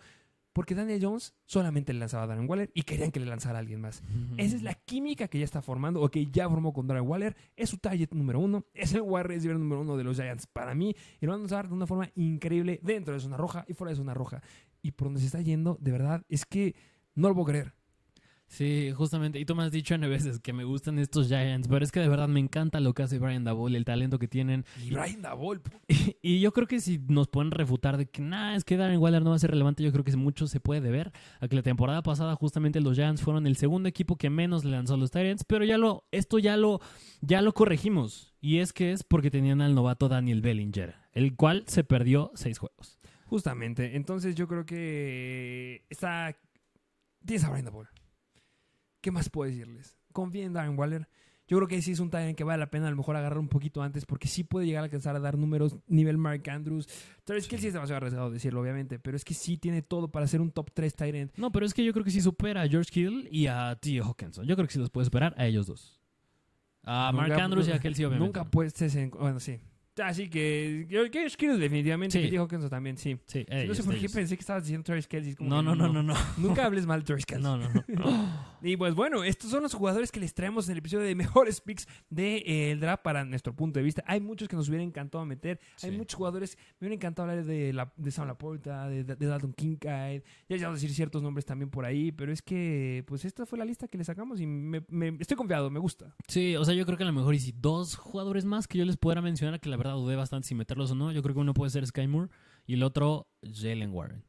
porque Daniel Jones solamente le lanzaba a Darren Waller y querían que le lanzara a alguien más. Esa es la química que ya está formando o que ya formó con Darren Waller. Es su target número uno. Es el wide receiver número uno de los Giants para mí. Y lo van a usar de una forma increíble dentro de zona roja y fuera de zona roja. Y por donde se está yendo, de verdad, es que no lo puedo creer. Sí, justamente. Y tú me has dicho N veces que me gustan estos Giants, pero es que de verdad me encanta lo que hace Brian Dabol, el talento que tienen. Y Brian Dabol, Y yo creo que si nos pueden refutar de que nada, es que Darren Waller no va a ser relevante, yo creo que mucho se puede deber a que la temporada pasada justamente los Giants fueron el segundo equipo que menos le lanzó a los Tyrants, pero ya lo, esto ya lo, ya lo corregimos. Y es que es porque tenían al novato Daniel Bellinger, el cual se perdió seis juegos. Justamente. Entonces yo creo que está... Tienes a Brian Dabol. ¿Qué más puedo decirles? Confíen en Darren Waller. Yo creo que sí es un Tyrant que vale la pena a lo mejor agarrar un poquito antes porque sí puede llegar a alcanzar a dar números nivel Mark Andrews. Travis Kelsey es demasiado arriesgado decirlo, obviamente, pero es que sí tiene todo para ser un top 3 Tyrant. No, pero es que yo creo que sí supera a George Hill y a T. Hawkinson. Yo creo que sí los puede superar a ellos dos. A Mark Nunca- Andrews y a Kelsey, obviamente. Nunca puestes en... Bueno, sí. Así que yo, que Kittle definitivamente, Sí. que dijo Hawkinson también, sí. Sí, no ellos, sé por qué ellos. pensé que estabas diciendo Travis Kelsey. No, no, no, no, no. Nunca hables mal de Travis Kelsey. No, no, no. Y pues bueno, estos son los jugadores que les traemos en el episodio de mejores picks del draft para nuestro punto de vista. Hay muchos que nos hubiera encantado meter. Hay muchos jugadores. Me hubiera encantado hablar de, la, de Sam Laporta, de, de Dalton Kincaid. Ya vamos a decir ciertos nombres también por ahí. Pero es que, pues esta fue la lista que le sacamos y me, me- estoy confiado, me gusta. Sí, o sea, yo creo que a lo mejor y si dos jugadores más que yo les pudiera mencionar, que la verdad dudé bastante si meterlos o no, yo creo que uno puede ser Sky Moore y el otro Jalen Warren.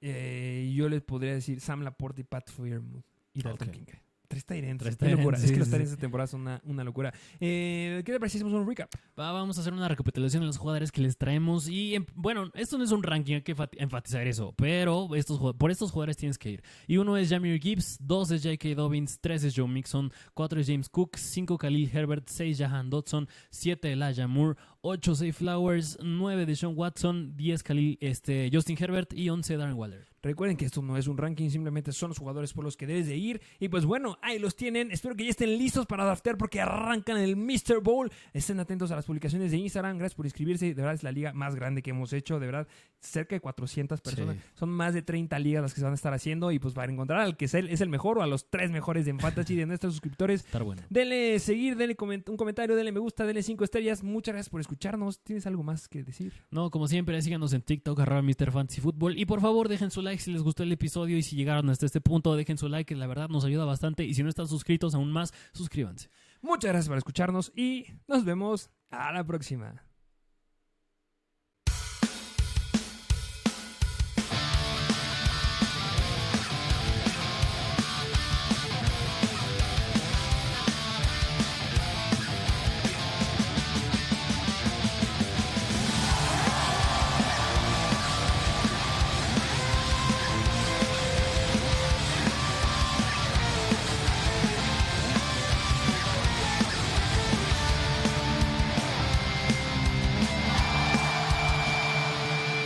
Eh, yo les podría decir Sam Laporta y Pat Fairmouth y Dalton Ok. Tres Tyrants. Tres Qué locura. ends, es sí, que los sí, Tyrants sí. de temporada son una, una locura. Eh, ¿Qué te parece si hacemos un recap? Va, vamos a hacer una recapitulación de los jugadores que les traemos. Y em, bueno, esto no es un ranking, hay que fat- enfatizar eso. Pero estos, por estos jugadores tienes que ir. Y uno es Jamir Gibbs, dos es J.K. Dobbins, tres es Joe Mixon, cuatro es James Cook, cinco Khalil Herbert, seis Jahan Dodson, siete Elijah Moore, ocho Zay Flowers, nueve de Sean Watson, diez Khalil este, Justin Herbert y once Darren Waller. Recuerden que esto no es un ranking, simplemente son los jugadores por los que debes de ir. Y pues bueno, ahí los tienen. Espero que ya estén listos para draftear porque arrancan el Mr. Bowl. Estén atentos a las publicaciones de Instagram. Gracias por inscribirse. De verdad es la liga más grande que hemos hecho. De verdad, cerca de 400 personas. Sí. Son más de 30 ligas las que se van a estar haciendo. Y pues para encontrar al que es el, es el mejor o a los tres mejores de Fantasy de nuestros suscriptores. Estar bueno. Denle seguir, denle coment- un comentario, denle me gusta, denle cinco estrellas. Muchas gracias por escucharnos. ¿Tienes algo más que decir? No, como siempre, síganos en TikTok, arroba Mr. Fantasy Football. Y por favor, dejen su like si les gustó el episodio. Y si llegaron hasta este punto, dejen su like, que la verdad nos ayuda bastante. Y si no están suscritos aún más, suscríbanse. Muchas gracias por escucharnos y nos vemos a la próxima.